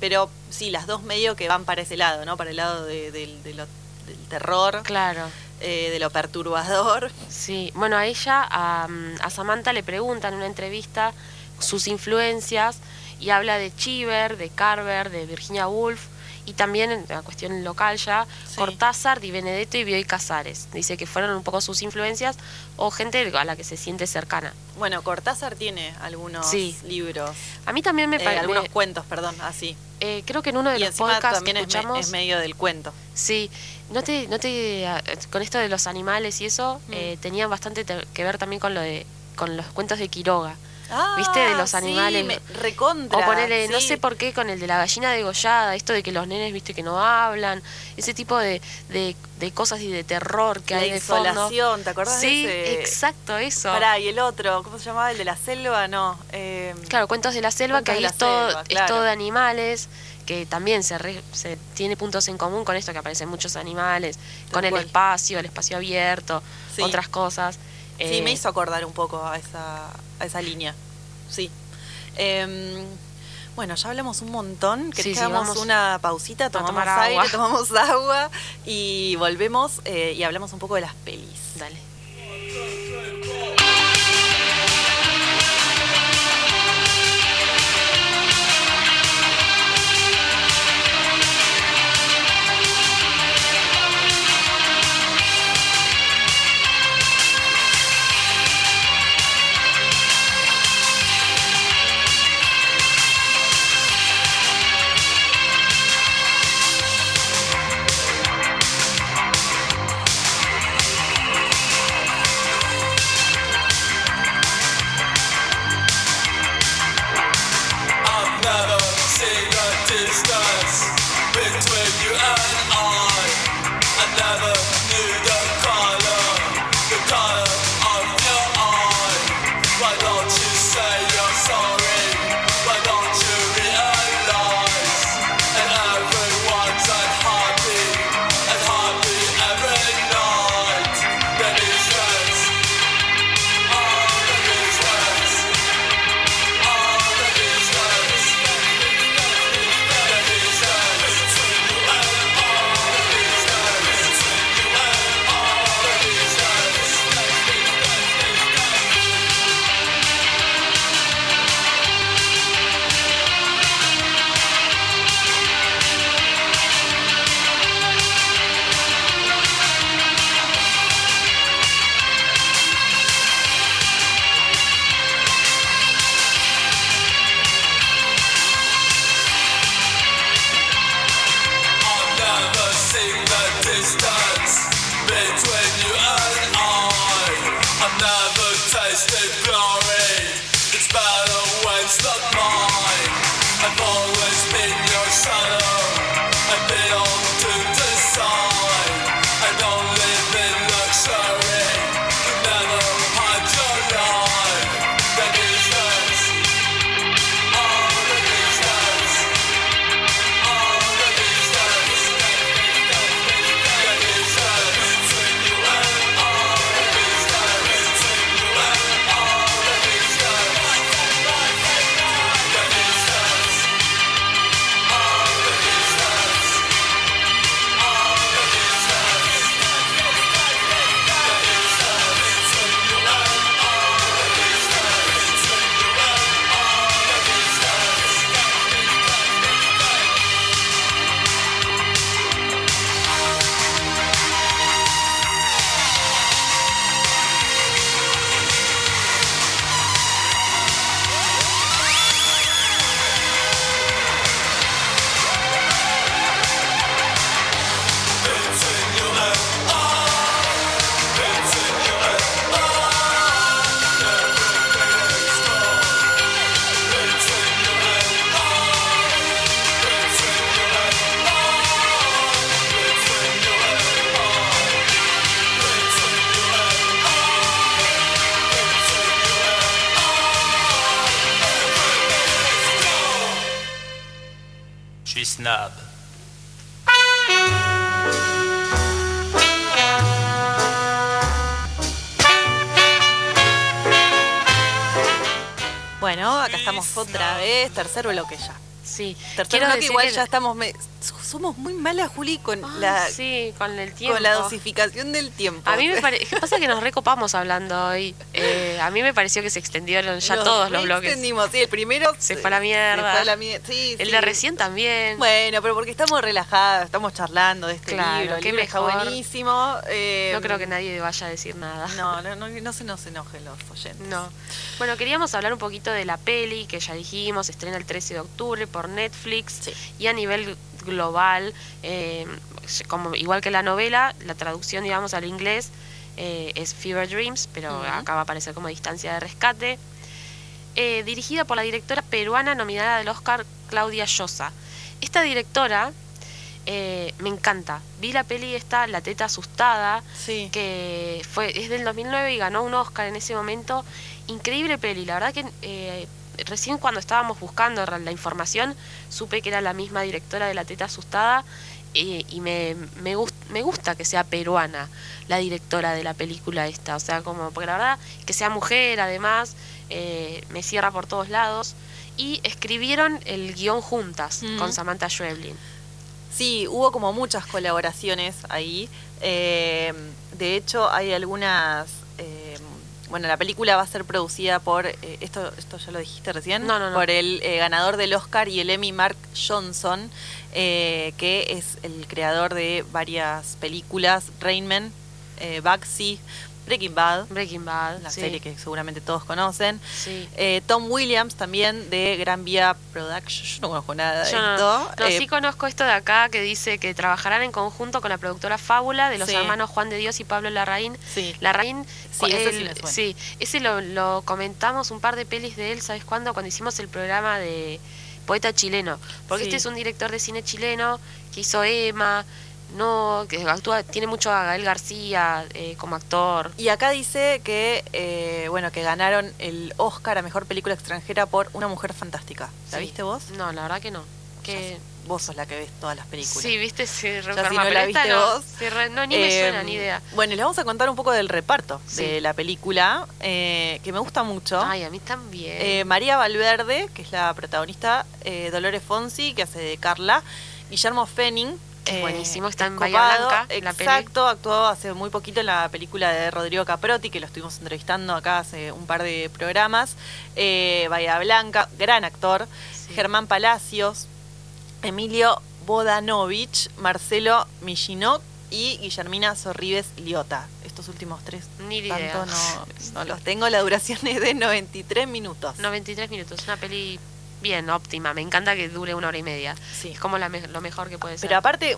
pero sí, las dos medio que van para ese lado, ¿no? Para el lado de lo- del terror, Claro. eh, de lo perturbador. Sí, bueno, a ella, a, a Samantha le preguntan en una entrevista sus influencias y habla de Chiver, de Carver, de Virginia Woolf y también en la cuestión local ya, Sí. Cortázar, Di Benedetto y Bioy Casares. Dice que fueron un poco sus influencias o gente a la que se siente cercana. Bueno, Cortázar tiene algunos Sí. libros, A mí también me eh, parece, algunos cuentos, perdón, así. creo que en uno de Y los podcasts también que es, me- escuchamos, es medio del cuento. Sí, no te, no te, con esto de los animales y eso, Mm. eh, tenía bastante te- que ver también con lo de, con los cuentos de Quiroga. Ah, ¿Viste? De los sí, animales. me- recontra. O ponerle, no sé por qué, con el de la gallina degollada, esto de que los nenes, viste, que no hablan, ese tipo de, de, de cosas y de terror que La hay de fondo. ¿te acordás Sí, de ese? exacto, eso. Pará, y el otro, ¿cómo se llamaba? ¿El de la selva? No. eh, Claro, cuentos de la selva, que ahí es todo, selva, es todo de animales, que también se, re- se tiene puntos en común con esto, que aparecen muchos animales, con el espacio, el espacio abierto, Sí. otras cosas. Sí, Eh, me hizo acordar un poco a esa, a esa línea. Sí. Em, bueno, ya hablamos un montón. ¿Querés Sí, que sí, vamos una pausita? Tomamos aire, agua. tomamos agua y volvemos eh, y hablamos un poco de las pelis. Dale. Tercer bloque ya. Sí. Tercer Quiero bloque igual que- ya estamos... somos muy malas, Juli, con, Ah, la, sí, con el tiempo. con la dosificación del tiempo. A mí me parece, pasa que nos recopamos hablando hoy. Eh, a mí me pareció que se extendieron ya Nos todos los bloques. extendimos, sí, el primero Se fue a la mierda. Se fue a la mierda. Sí, El sí. de recién también. Bueno, pero porque estamos relajados, estamos charlando de este Claro, libro. El qué libro está mejor. buenísimo. eh, no creo que nadie vaya a decir nada. No, no, no, no se nos enojen los oyentes. No. Bueno, queríamos hablar un poquito de la peli que ya dijimos, estrena el 13 de octubre por Netflix Sí. y a nivel global, eh, como igual que la novela, la traducción, digamos, al inglés eh, es Fever Dreams, pero Ujú. acá va a aparecer como Distancia de Rescate. Eh, dirigida por la directora peruana nominada del Oscar Claudia Llosa. Esta directora me encanta. Vi la peli esta, La Teta Asustada, Sí. que fue es del 2009 y ganó un Oscar en ese momento. Increíble peli, la verdad que recién cuando estábamos buscando la información supe que era la misma directora de La Teta Asustada eh, y me, me, gust- me gusta que sea peruana la directora de la película esta, o sea, como, porque la verdad que sea mujer además, eh, me cierra por todos lados. Y escribieron el guion juntas Mm. con Samantha Schweblin. Sí, hubo como muchas colaboraciones ahí. Eh, de hecho, hay algunas. eh, bueno, la película va a ser producida por. eh, esto, esto ya lo dijiste recién. No, no, no. Por el eh, ganador del Oscar y el Emmy, Mark Johnson, eh, que es el creador de varias películas: Rain Man, eh, Bugsy, Breaking Bad, Breaking Bad. la sí, serie que seguramente todos conocen. sí. Eh, Tom Williams también de Gran Vía Production. Yo no conozco nada de Yo no, esto. no, Eh, sí conozco esto de acá que dice que trabajarán en conjunto con la productora Fábula de los Sí. hermanos Juan de Dios y Pablo Larraín. sí. Larraín, Sí, ese sí él- me suena. sí, ese lo, lo comentamos un par de pelis de él, ¿sabes cuándo? Cuando hicimos el programa de Poeta Chileno. Porque Sí. este es un director de cine chileno que hizo Emma, no, que actúa, tiene mucho a Gael García eh, como actor. Y acá dice que, eh, bueno, que ganaron el Oscar a Mejor Película Extranjera por Una Mujer Fantástica. ¿La Sí. viste vos? No, la verdad que no. Que, Vos sos la que ves todas las películas. sí, viste, sí, re si no la viste no, vos. sí, re- no, ni me Eh, suena, ni idea. Bueno, les vamos a contar un poco del reparto Sí. de la película, eh, que me gusta mucho. Ay, a mí también. Eh, María Valverde, que es la protagonista, eh, Dolores Fonsi, que hace de Carla, Guillermo Fenning. Es buenísimo, está en Bahía Blanca, en la peli. Exacto, actuó hace muy poquito en la película de Rodrigo Caprotti, que lo estuvimos entrevistando acá hace un par de programas. Eh, Bahía Blanca, gran actor. Sí. Germán Palacios, Emilio Bodanovich, Marcelo Millinok y Guillermina Sorribes Liota. Estos últimos tres, Ni idea. tanto no, no los tengo. La duración es de 93 minutos. 93 minutos, una peli bien óptima. Me encanta que dure una hora y media. Sí. Es como la me- lo mejor que puede ser. Pero aparte,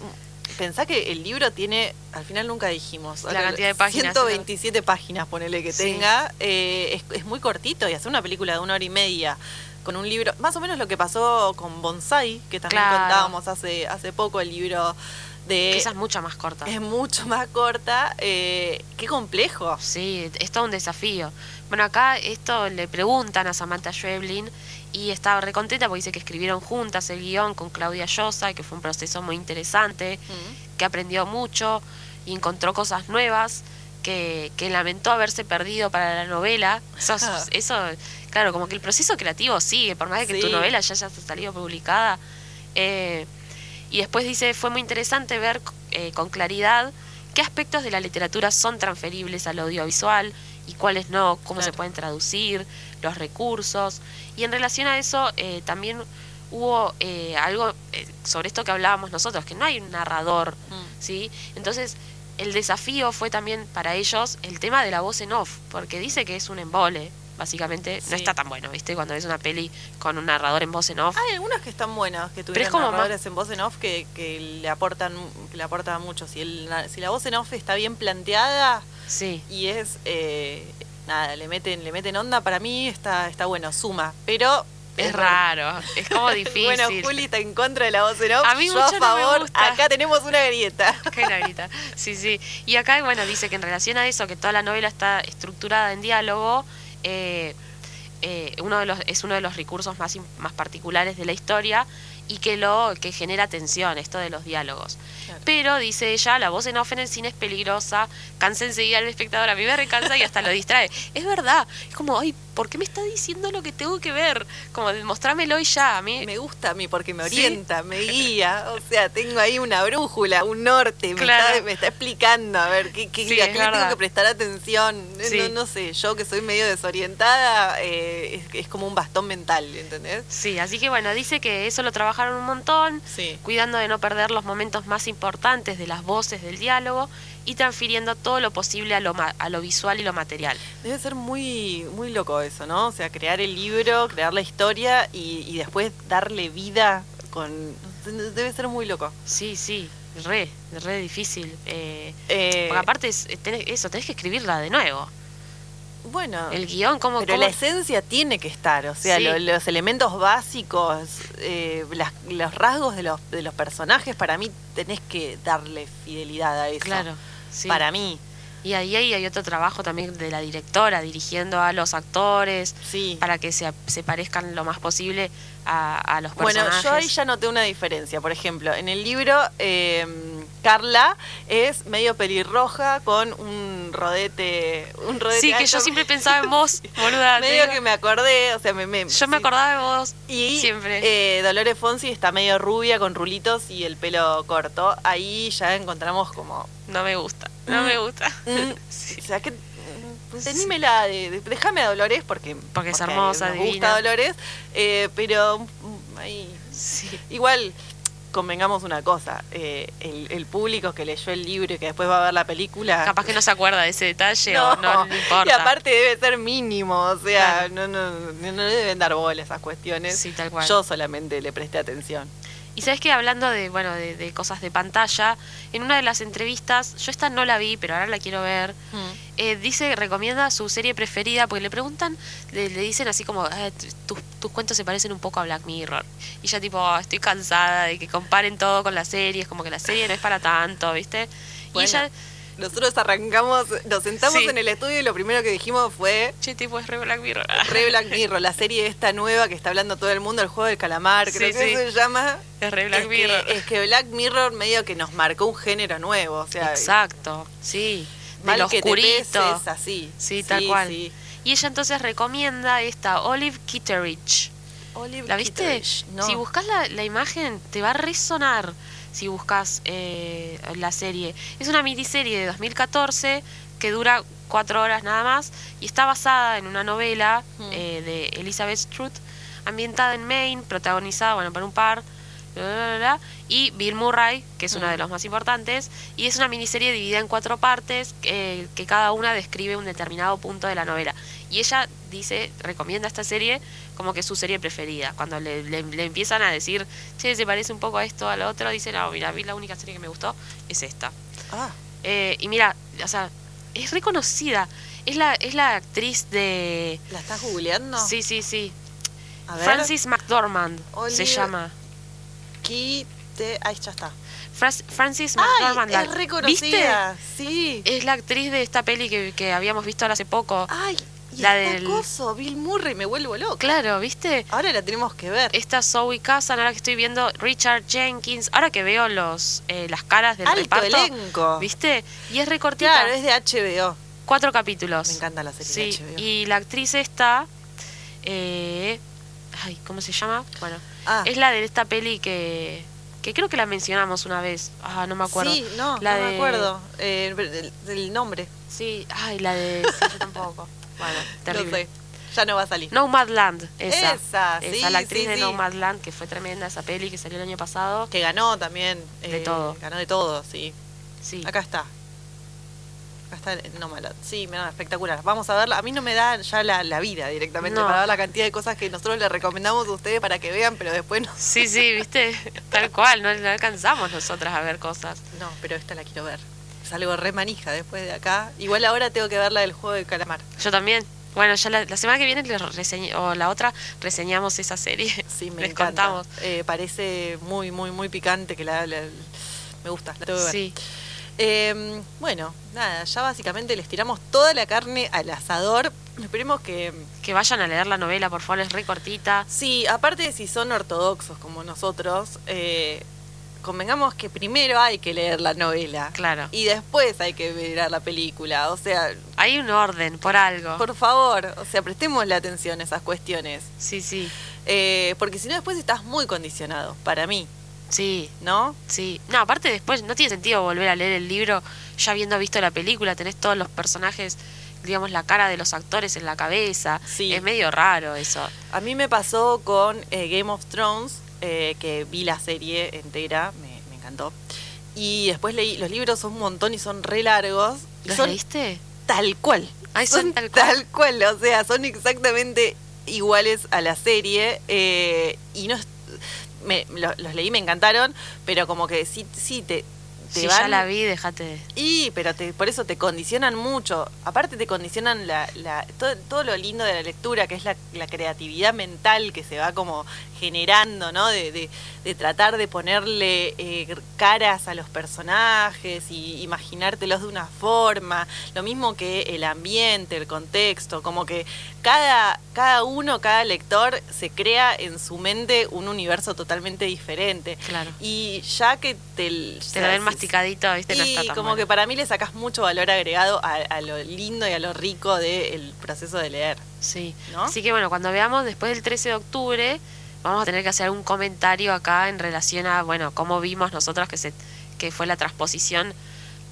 pensá que el libro tiene, al final nunca dijimos, La cantidad de páginas, 127 páginas, ponele que Sí. tenga. eh, es, es muy cortito y hacer una película de una hora y media con un libro, más o menos lo que pasó con Bonsai, que también Claro. contábamos hace, hace poco, el libro de... Esa es mucho más corta. es mucho más corta. eh, qué complejo. Sí, es todo un desafío. Bueno, acá esto le preguntan a Samantha Schweblin y estaba recontenta porque dice que escribieron juntas el guion con Claudia Llosa, que fue un proceso muy interesante, que aprendió mucho y encontró cosas nuevas, que, que lamentó haberse perdido para la novela. Eso, eso, claro, como que el proceso creativo sigue, por más de que tu novela ya haya salido publicada. Eh, y después dice, fue muy interesante ver eh, con claridad qué aspectos de la literatura son transferibles al audiovisual y cuáles no, cómo se pueden traducir, los recursos. Y en relación a eso, eh, también hubo eh, algo eh, sobre esto que hablábamos nosotros, que no hay un narrador, Mm. ¿sí? Entonces, el desafío fue también para ellos el tema de la voz en off, porque dice que es un embole, básicamente. Sí. No está tan bueno, ¿viste? Cuando ves una peli con un narrador en voz en off. Hay algunos que están buenos, que tuvieron como más- narradores en voz en off que, que le aportan que le aportan mucho. Si, el, si la voz en off está bien planteada Sí. y es eh, nada, le meten, le meten onda, para mí está, está bueno, suma. Pero Es raro, es como difícil. Bueno, Juli está en contra de la voz en off. A mí yo mucho a no me favor. gusta. Acá tenemos una grieta. Qué larita. Sí, sí. Y acá, bueno, dice que en relación a eso, que toda la novela está estructurada en diálogo, eh, eh, uno de los, es uno de los recursos más, más particulares de la historia y que lo que genera tensión, esto de los diálogos. Claro. Pero, dice ella, la voz en off en el cine es peligrosa, cansa enseguida al espectador, a mí me recansa y hasta lo distrae. Es verdad, es como, ay, ¿por qué me está diciendo lo que tengo que ver? Como, mostrámelo y ya, a mí... Me gusta a mí porque me Sí. orienta, me guía. O sea, tengo ahí una brújula, un norte. Me, Claro. está, me está explicando a ver qué, qué, Sí, a es qué le tengo que prestar atención. No- Sí. No, no sé, yo que soy medio desorientada, eh, es, es como un bastón mental, ¿entendés? Sí, así que bueno, dice que eso lo trabajaron un montón, cuidando de no perder los momentos más importantes de las voces del diálogo y transfiriendo todo lo posible a lo, ma- a lo visual y lo material. Debe ser muy, muy loco eso, ¿no? O sea, crear el libro, crear la historia y, y después darle vida con... Debe ser muy loco. Sí, sí, re, re difícil. eh, Eh, porque aparte, es- tenés- eso, tenés que escribirla de nuevo. Bueno, El guion, ¿cómo, pero cómo- la esencia tiene que estar, o sea, Sí. lo- los elementos básicos, eh, las- los rasgos de los, de los personajes, para mí tenés que darle fidelidad a eso. Claro, sí. Para mí, Y ahí, ahí hay otro trabajo también de la directora, dirigiendo a los actores, sí. para que se, se parezcan lo más posible a, a los Bueno, personajes. yo ahí ya noté una diferencia. Por ejemplo, en el libro, eh, Carla es medio pelirroja con un rodete. Un rodete Sí, que yo siempre pensaba en vos, boluda. Medio digo. que me acordé, o sea, me, me- Yo me acordaba de vos Y siempre. eh, Dolores Fonsi está medio rubia con rulitos y el pelo corto. Ahí ya encontramos como. no me gusta, no me gusta. mm, Sí. O sea, que. mm, Tenímela, de, de- déjame a Dolores porque. Porque es hermosa, divina. gusta Dolores. eh, pero mm, ahí. Sí. Igual, convengamos una cosa: eh, el, el público que leyó el libro y que después va a ver la película. Capaz que no se acuerda de ese detalle o no le importa. Y aparte debe ser mínimo, o sea, Claro. no, no, no, no le deben dar bola esas cuestiones. Sí, tal cual. Yo solamente le presté atención. Y sabes que hablando de, bueno, de, de cosas de pantalla, en una de las entrevistas, yo esta no la vi, pero ahora la quiero ver, eh, dice, recomienda su serie preferida, porque le preguntan, le, le dicen así como, "Ah, tu- tus, tus cuentos se parecen un poco a Black Mirror. Y ya tipo, "Ah, estoy cansada de que comparen todo con la serie, es como que la serie no es para tanto, ¿viste? Bueno, y ella, Nosotros arrancamos, nos sentamos Sí. en el estudio y lo primero que dijimos fue che, tipo, es re Black Mirror. Re Black Mirror, la serie esta nueva que está hablando todo el mundo, el juego del calamar, creo Sí, que sí. se llama. Es re Black es, Mirror. Que, es que Black Mirror medio que nos marcó un género nuevo, o sea, Exacto, sí. Mal Del que te oscurito. peses, así. Sí, tal cual. sí. Y ella entonces recomienda esta Olive Kitteridge. Olive ¿La viste? No. Si buscas la, la imagen, te va a resonar si buscas eh, la serie. Es una miniserie de 2014 que dura cuatro horas nada más y está basada en una novela Mm. eh, de Elizabeth Strutt, ambientada en Maine, protagonizada bueno, por un par. Bla, bla, bla, bla, y Bill Murray, que es uno Mm. de los más importantes, y es una miniserie dividida en cuatro partes, eh, que cada una describe un determinado punto de la novela. Y ella dice, recomienda esta serie como que es su serie preferida. Cuando le, le- le empiezan a decir, che, se parece un poco a esto, a lo otro, dice, no, mira, a mí la única serie que me gustó es esta. Ah, Eh, y mira, o sea, es reconocida. Es la, es la actriz de... ¿la estás googleando? Sí, sí, sí. A ver. Francis McDormand se Oliver- llama. Quite. Ahí ya está. Francis ¡Ay! McDormand. la- Es reconocida. Sí. ¿Viste? Es la actriz de esta peli que, que habíamos visto hace poco. Ay, y La del- Bill Murray, me vuelvo loca. Claro, ¿viste? Ahora la tenemos que ver. Esta Zoe Kazan, ahora que estoy viendo Richard Jenkins, ahora que veo los eh, las caras del Alto reparto, elenco. ¿viste? Y es recortita, Claro, es de HBO. cuatro capítulos. Me encanta la serie Sí, de HBO. y la actriz esta, eh, ay, ¿cómo se llama? Bueno, Ah. es la de esta peli que, que creo que la mencionamos una vez. Ah, no me acuerdo. Sí, no, La no me de- acuerdo eh, del, del nombre. Sí, ay, la de... sí, yo tampoco. Bueno, terrible. No sé. Ya no va a salir. Nomadland, esa. Esa, sí, la actriz sí, de sí. Nomadland, que fue tremenda esa peli que salió el año pasado. Que ganó también. De eh, todo. Ganó de todo, sí. Sí. Acá está. Acá está en Nomadland. Sí, mira, espectacular. Vamos a verla. A mí no me da ya la, la vida directamente No. para ver la cantidad de cosas que nosotros les recomendamos a ustedes para que vean, pero después no. Sí, sí, viste, tal cual, no, no alcanzamos nosotras a ver cosas. No, pero esta la quiero ver. Es algo re manija después de acá. Igual ahora tengo que ver la del juego de calamar. Yo también. Bueno, ya la, la semana que viene les reseñ- o la otra reseñamos esa serie. Sí, me les encanta. contamos. Eh, parece muy, muy, muy picante que la, la- me gusta, la tengo que ver. Sí, Eh, bueno, nada, ya básicamente les tiramos toda la carne al asador. Esperemos que... que vayan a leer la novela, por favor, es re cortita. Sí, aparte de si son ortodoxos como nosotros, eh, convengamos que primero hay que leer la novela. Claro. Y después hay que mirar la película. O sea, Hay un orden, por algo. por favor, o sea, prestemos la atención a esas cuestiones. Sí, sí, Eh, porque si no, después estás muy condicionado, para mí, sí, ¿no? sí. No, aparte después no tiene sentido volver a leer el libro ya habiendo visto la película, tenés todos los personajes, digamos, la cara de los actores en la cabeza. Sí. Es medio raro eso. A mí me pasó con eh, Game of Thrones, eh, que vi la serie entera, me, me encantó. Y después leí, los libros son un montón y son re largos. y ¿Los son leíste? tal cual. Ay, son tal cual. cual, o sea, son exactamente iguales a la serie. eh, y no es- me, lo- los leí, me encantaron, pero como que sí, sí te, te Si van... ya la vi, déjate. Y, pero te, por eso te condicionan mucho. Aparte te condicionan la, la, todo, todo lo lindo de la lectura, que es la, la creatividad mental que se va como generando, ¿no? De, de, de tratar de ponerle eh, caras a los personajes y imaginártelos de una forma. Lo mismo que el ambiente, el contexto, como que cada, cada uno, cada lector se crea en su mente un universo totalmente diferente. Claro. Y ya que te, Te lo den masticadito, ¿viste? No y está tan como que para mí le sacas mucho valor agregado a, a lo lindo y a lo rico del proceso de leer. Sí. ¿no? Así que bueno, cuando veamos después del 13 de octubre, vamos a tener que hacer algún comentario acá en relación a, bueno, cómo vimos nosotros que se que fue la transposición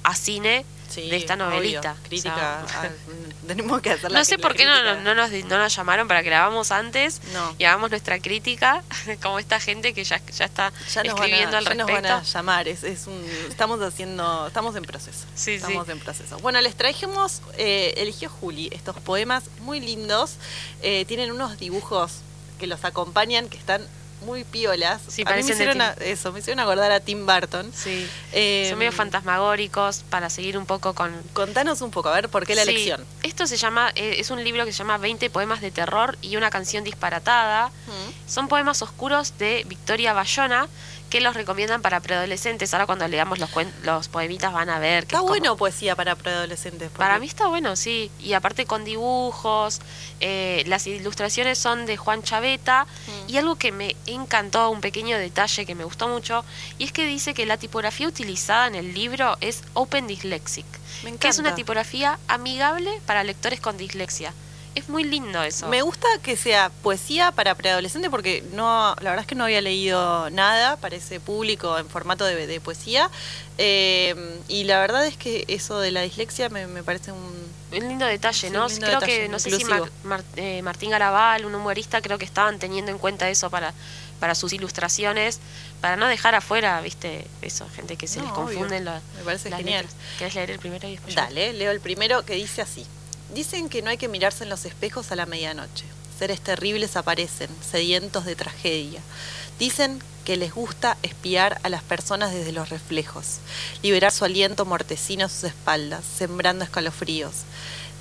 a cine Sí, de esta obvio. novelita. Crítica. O sea, ah, tenemos que hacer la no sé por qué no, no, no nos, no nos llamaron para que la hagamos antes No. y hagamos nuestra crítica, como esta gente que ya, ya está Ya a, escribiendo al ya nos respecto. van a llamar, es, es un, estamos haciendo, estamos en proceso. Sí, sí. estamos en proceso. Bueno, les trajimos, eh, eligió Juli, estos poemas muy lindos, eh, tienen unos dibujos que los acompañan que están muy piolas. Sí, a mí me hicieron a- eso, me hicieron acordar a Tim Burton. Sí. Eh, Son medio fantasmagóricos para seguir un poco con, Contanos un poco, a ver, ¿por qué la Sí, elección? Esto se llama, eh, es un libro que se llama 20 poemas de terror y una canción disparatada. Son poemas oscuros de Victoria Bayona que los recomiendan para preadolescentes. Ahora cuando leamos los, los poemitas van a ver que Está es como- bueno poesía para preadolescentes. porque- Para mí está bueno, sí. Y aparte con dibujos, eh, las ilustraciones son de Juan Chaveta. Mm. Y algo que me encantó, un pequeño detalle que me gustó mucho, y es que dice que la tipografía utilizada en el libro es Open Dyslexic, Me que es una tipografía amigable para lectores con dislexia. Es muy lindo eso. Me gusta que sea poesía para preadolescentes porque no, la verdad es que no había leído nada para ese público en formato de, de poesía. Eh, y la verdad es que eso de la dislexia me, me parece un... Un lindo detalle, Sí, ¿no? lindo creo detalle, que, no sé si. Mar- Mar- eh, Martín Garabal, un humorista, creo que estaban teniendo en cuenta eso para, para sus ilustraciones, para no dejar afuera, viste, eso, gente que se No, les obvio. confunden la- Me parece las genial. letras. ¿Querés leer el primero y después yo? Dale, leo el primero que dice así. Dicen que no hay que mirarse en los espejos a la medianoche. Seres terribles aparecen, sedientos de tragedia. Dicen que les gusta espiar a las personas desde los reflejos, liberar su aliento mortecino a sus espaldas, sembrando escalofríos.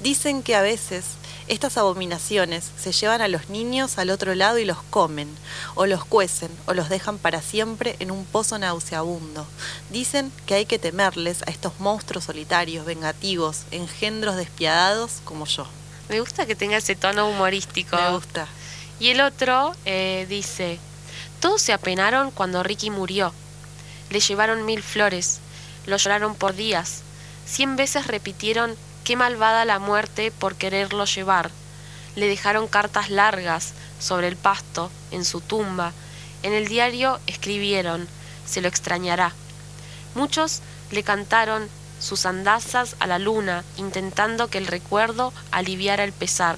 Dicen que a veces estas abominaciones se llevan a los niños al otro lado y los comen, o los cuecen, o los dejan para siempre en un pozo nauseabundo. Dicen que hay que temerles a estos monstruos solitarios, vengativos, engendros despiadados como yo. Me gusta que tenga ese tono humorístico. Me gusta. Y el otro eh, dice, todos se apenaron cuando Ricky murió. Le llevaron mil flores, lo lloraron por días. Cien veces repitieron qué malvada la muerte por quererlo llevar. Le dejaron cartas largas sobre el pasto, en su tumba. En el diario escribieron, se lo extrañará. Muchos le cantaron sus andazas a la luna, intentando que el recuerdo aliviara el pesar.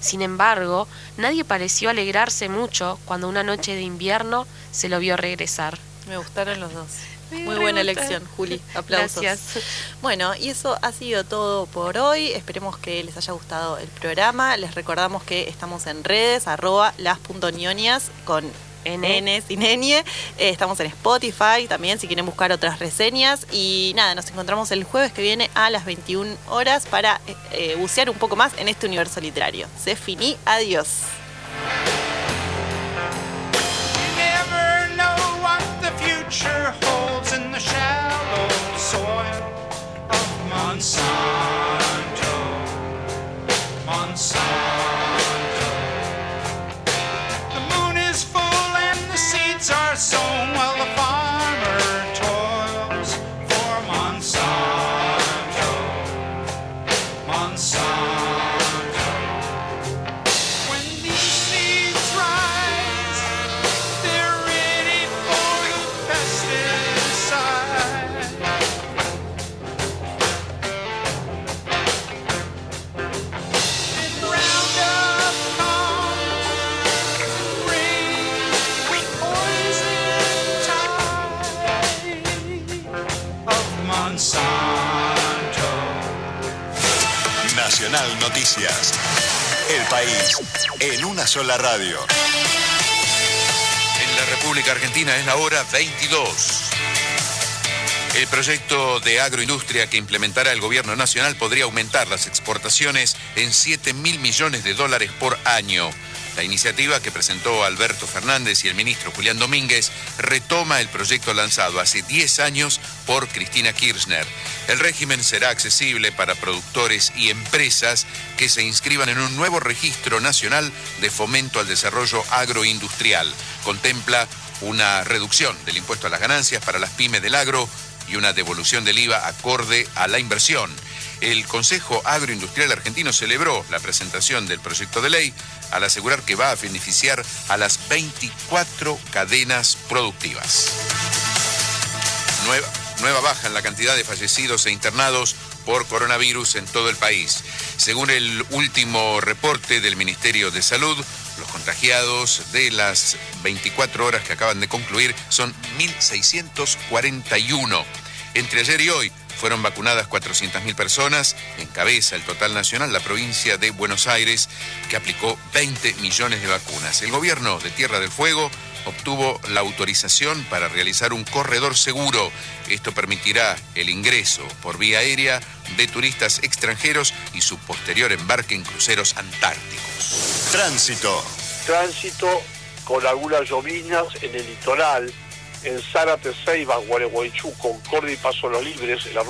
Sin embargo, nadie pareció alegrarse mucho cuando una noche de invierno se lo vio regresar. Me gustaron los dos. Muy buena elección, Juli. Aplausos. Gracias. Bueno, y eso ha sido todo por hoy. Esperemos que les haya gustado el programa. Les recordamos que estamos en redes, arroba las.nionias con N. Sin. Eh, estamos en Spotify también si quieren buscar otras reseñas. Y nada, nos encontramos el jueves que viene a las 21 horas para eh, eh, bucear un poco más en este universo literario. Se finí, adiós. Future holds in the shallow soil of Monsanto. Monsanto. The moon is full and the seeds are sown Nacional Noticias. El país en una sola radio. En la República Argentina es la hora 22. El proyecto de agroindustria que implementará el gobierno nacional podría aumentar las exportaciones en 7 mil millones de dólares por año. La iniciativa que presentó Alberto Fernández y el ministro Julián Domínguez retoma el proyecto lanzado hace 10 años por Cristina Kirchner. El régimen será accesible para productores y empresas que se inscriban en un nuevo registro nacional de fomento al desarrollo agroindustrial. Contempla una reducción del impuesto a las ganancias para las pymes del agro y una devolución del IVA acorde a la inversión. El Consejo Agroindustrial Argentino celebró la presentación del proyecto de ley al asegurar que va a beneficiar a las 24 cadenas productivas. Nueva, nueva baja en la cantidad de fallecidos e internados por coronavirus en todo el país. Según el último reporte del Ministerio de Salud, los contagiados de las 24 horas que acaban de concluir son 1.641. Entre ayer y hoy fueron vacunadas 400.000 personas. Encabeza el total nacional la provincia de Buenos Aires, que aplicó 20 millones de vacunas. El gobierno de Tierra del Fuego obtuvo la autorización para realizar un corredor seguro. Esto permitirá el ingreso por vía aérea de turistas extranjeros y su posterior embarque en cruceros antárticos. Tránsito. tránsito con algunas llovinas en el litoral, en Zárate, Ceiba, Gualeguaychú, Concordia y Paso Los Libres, en la ruta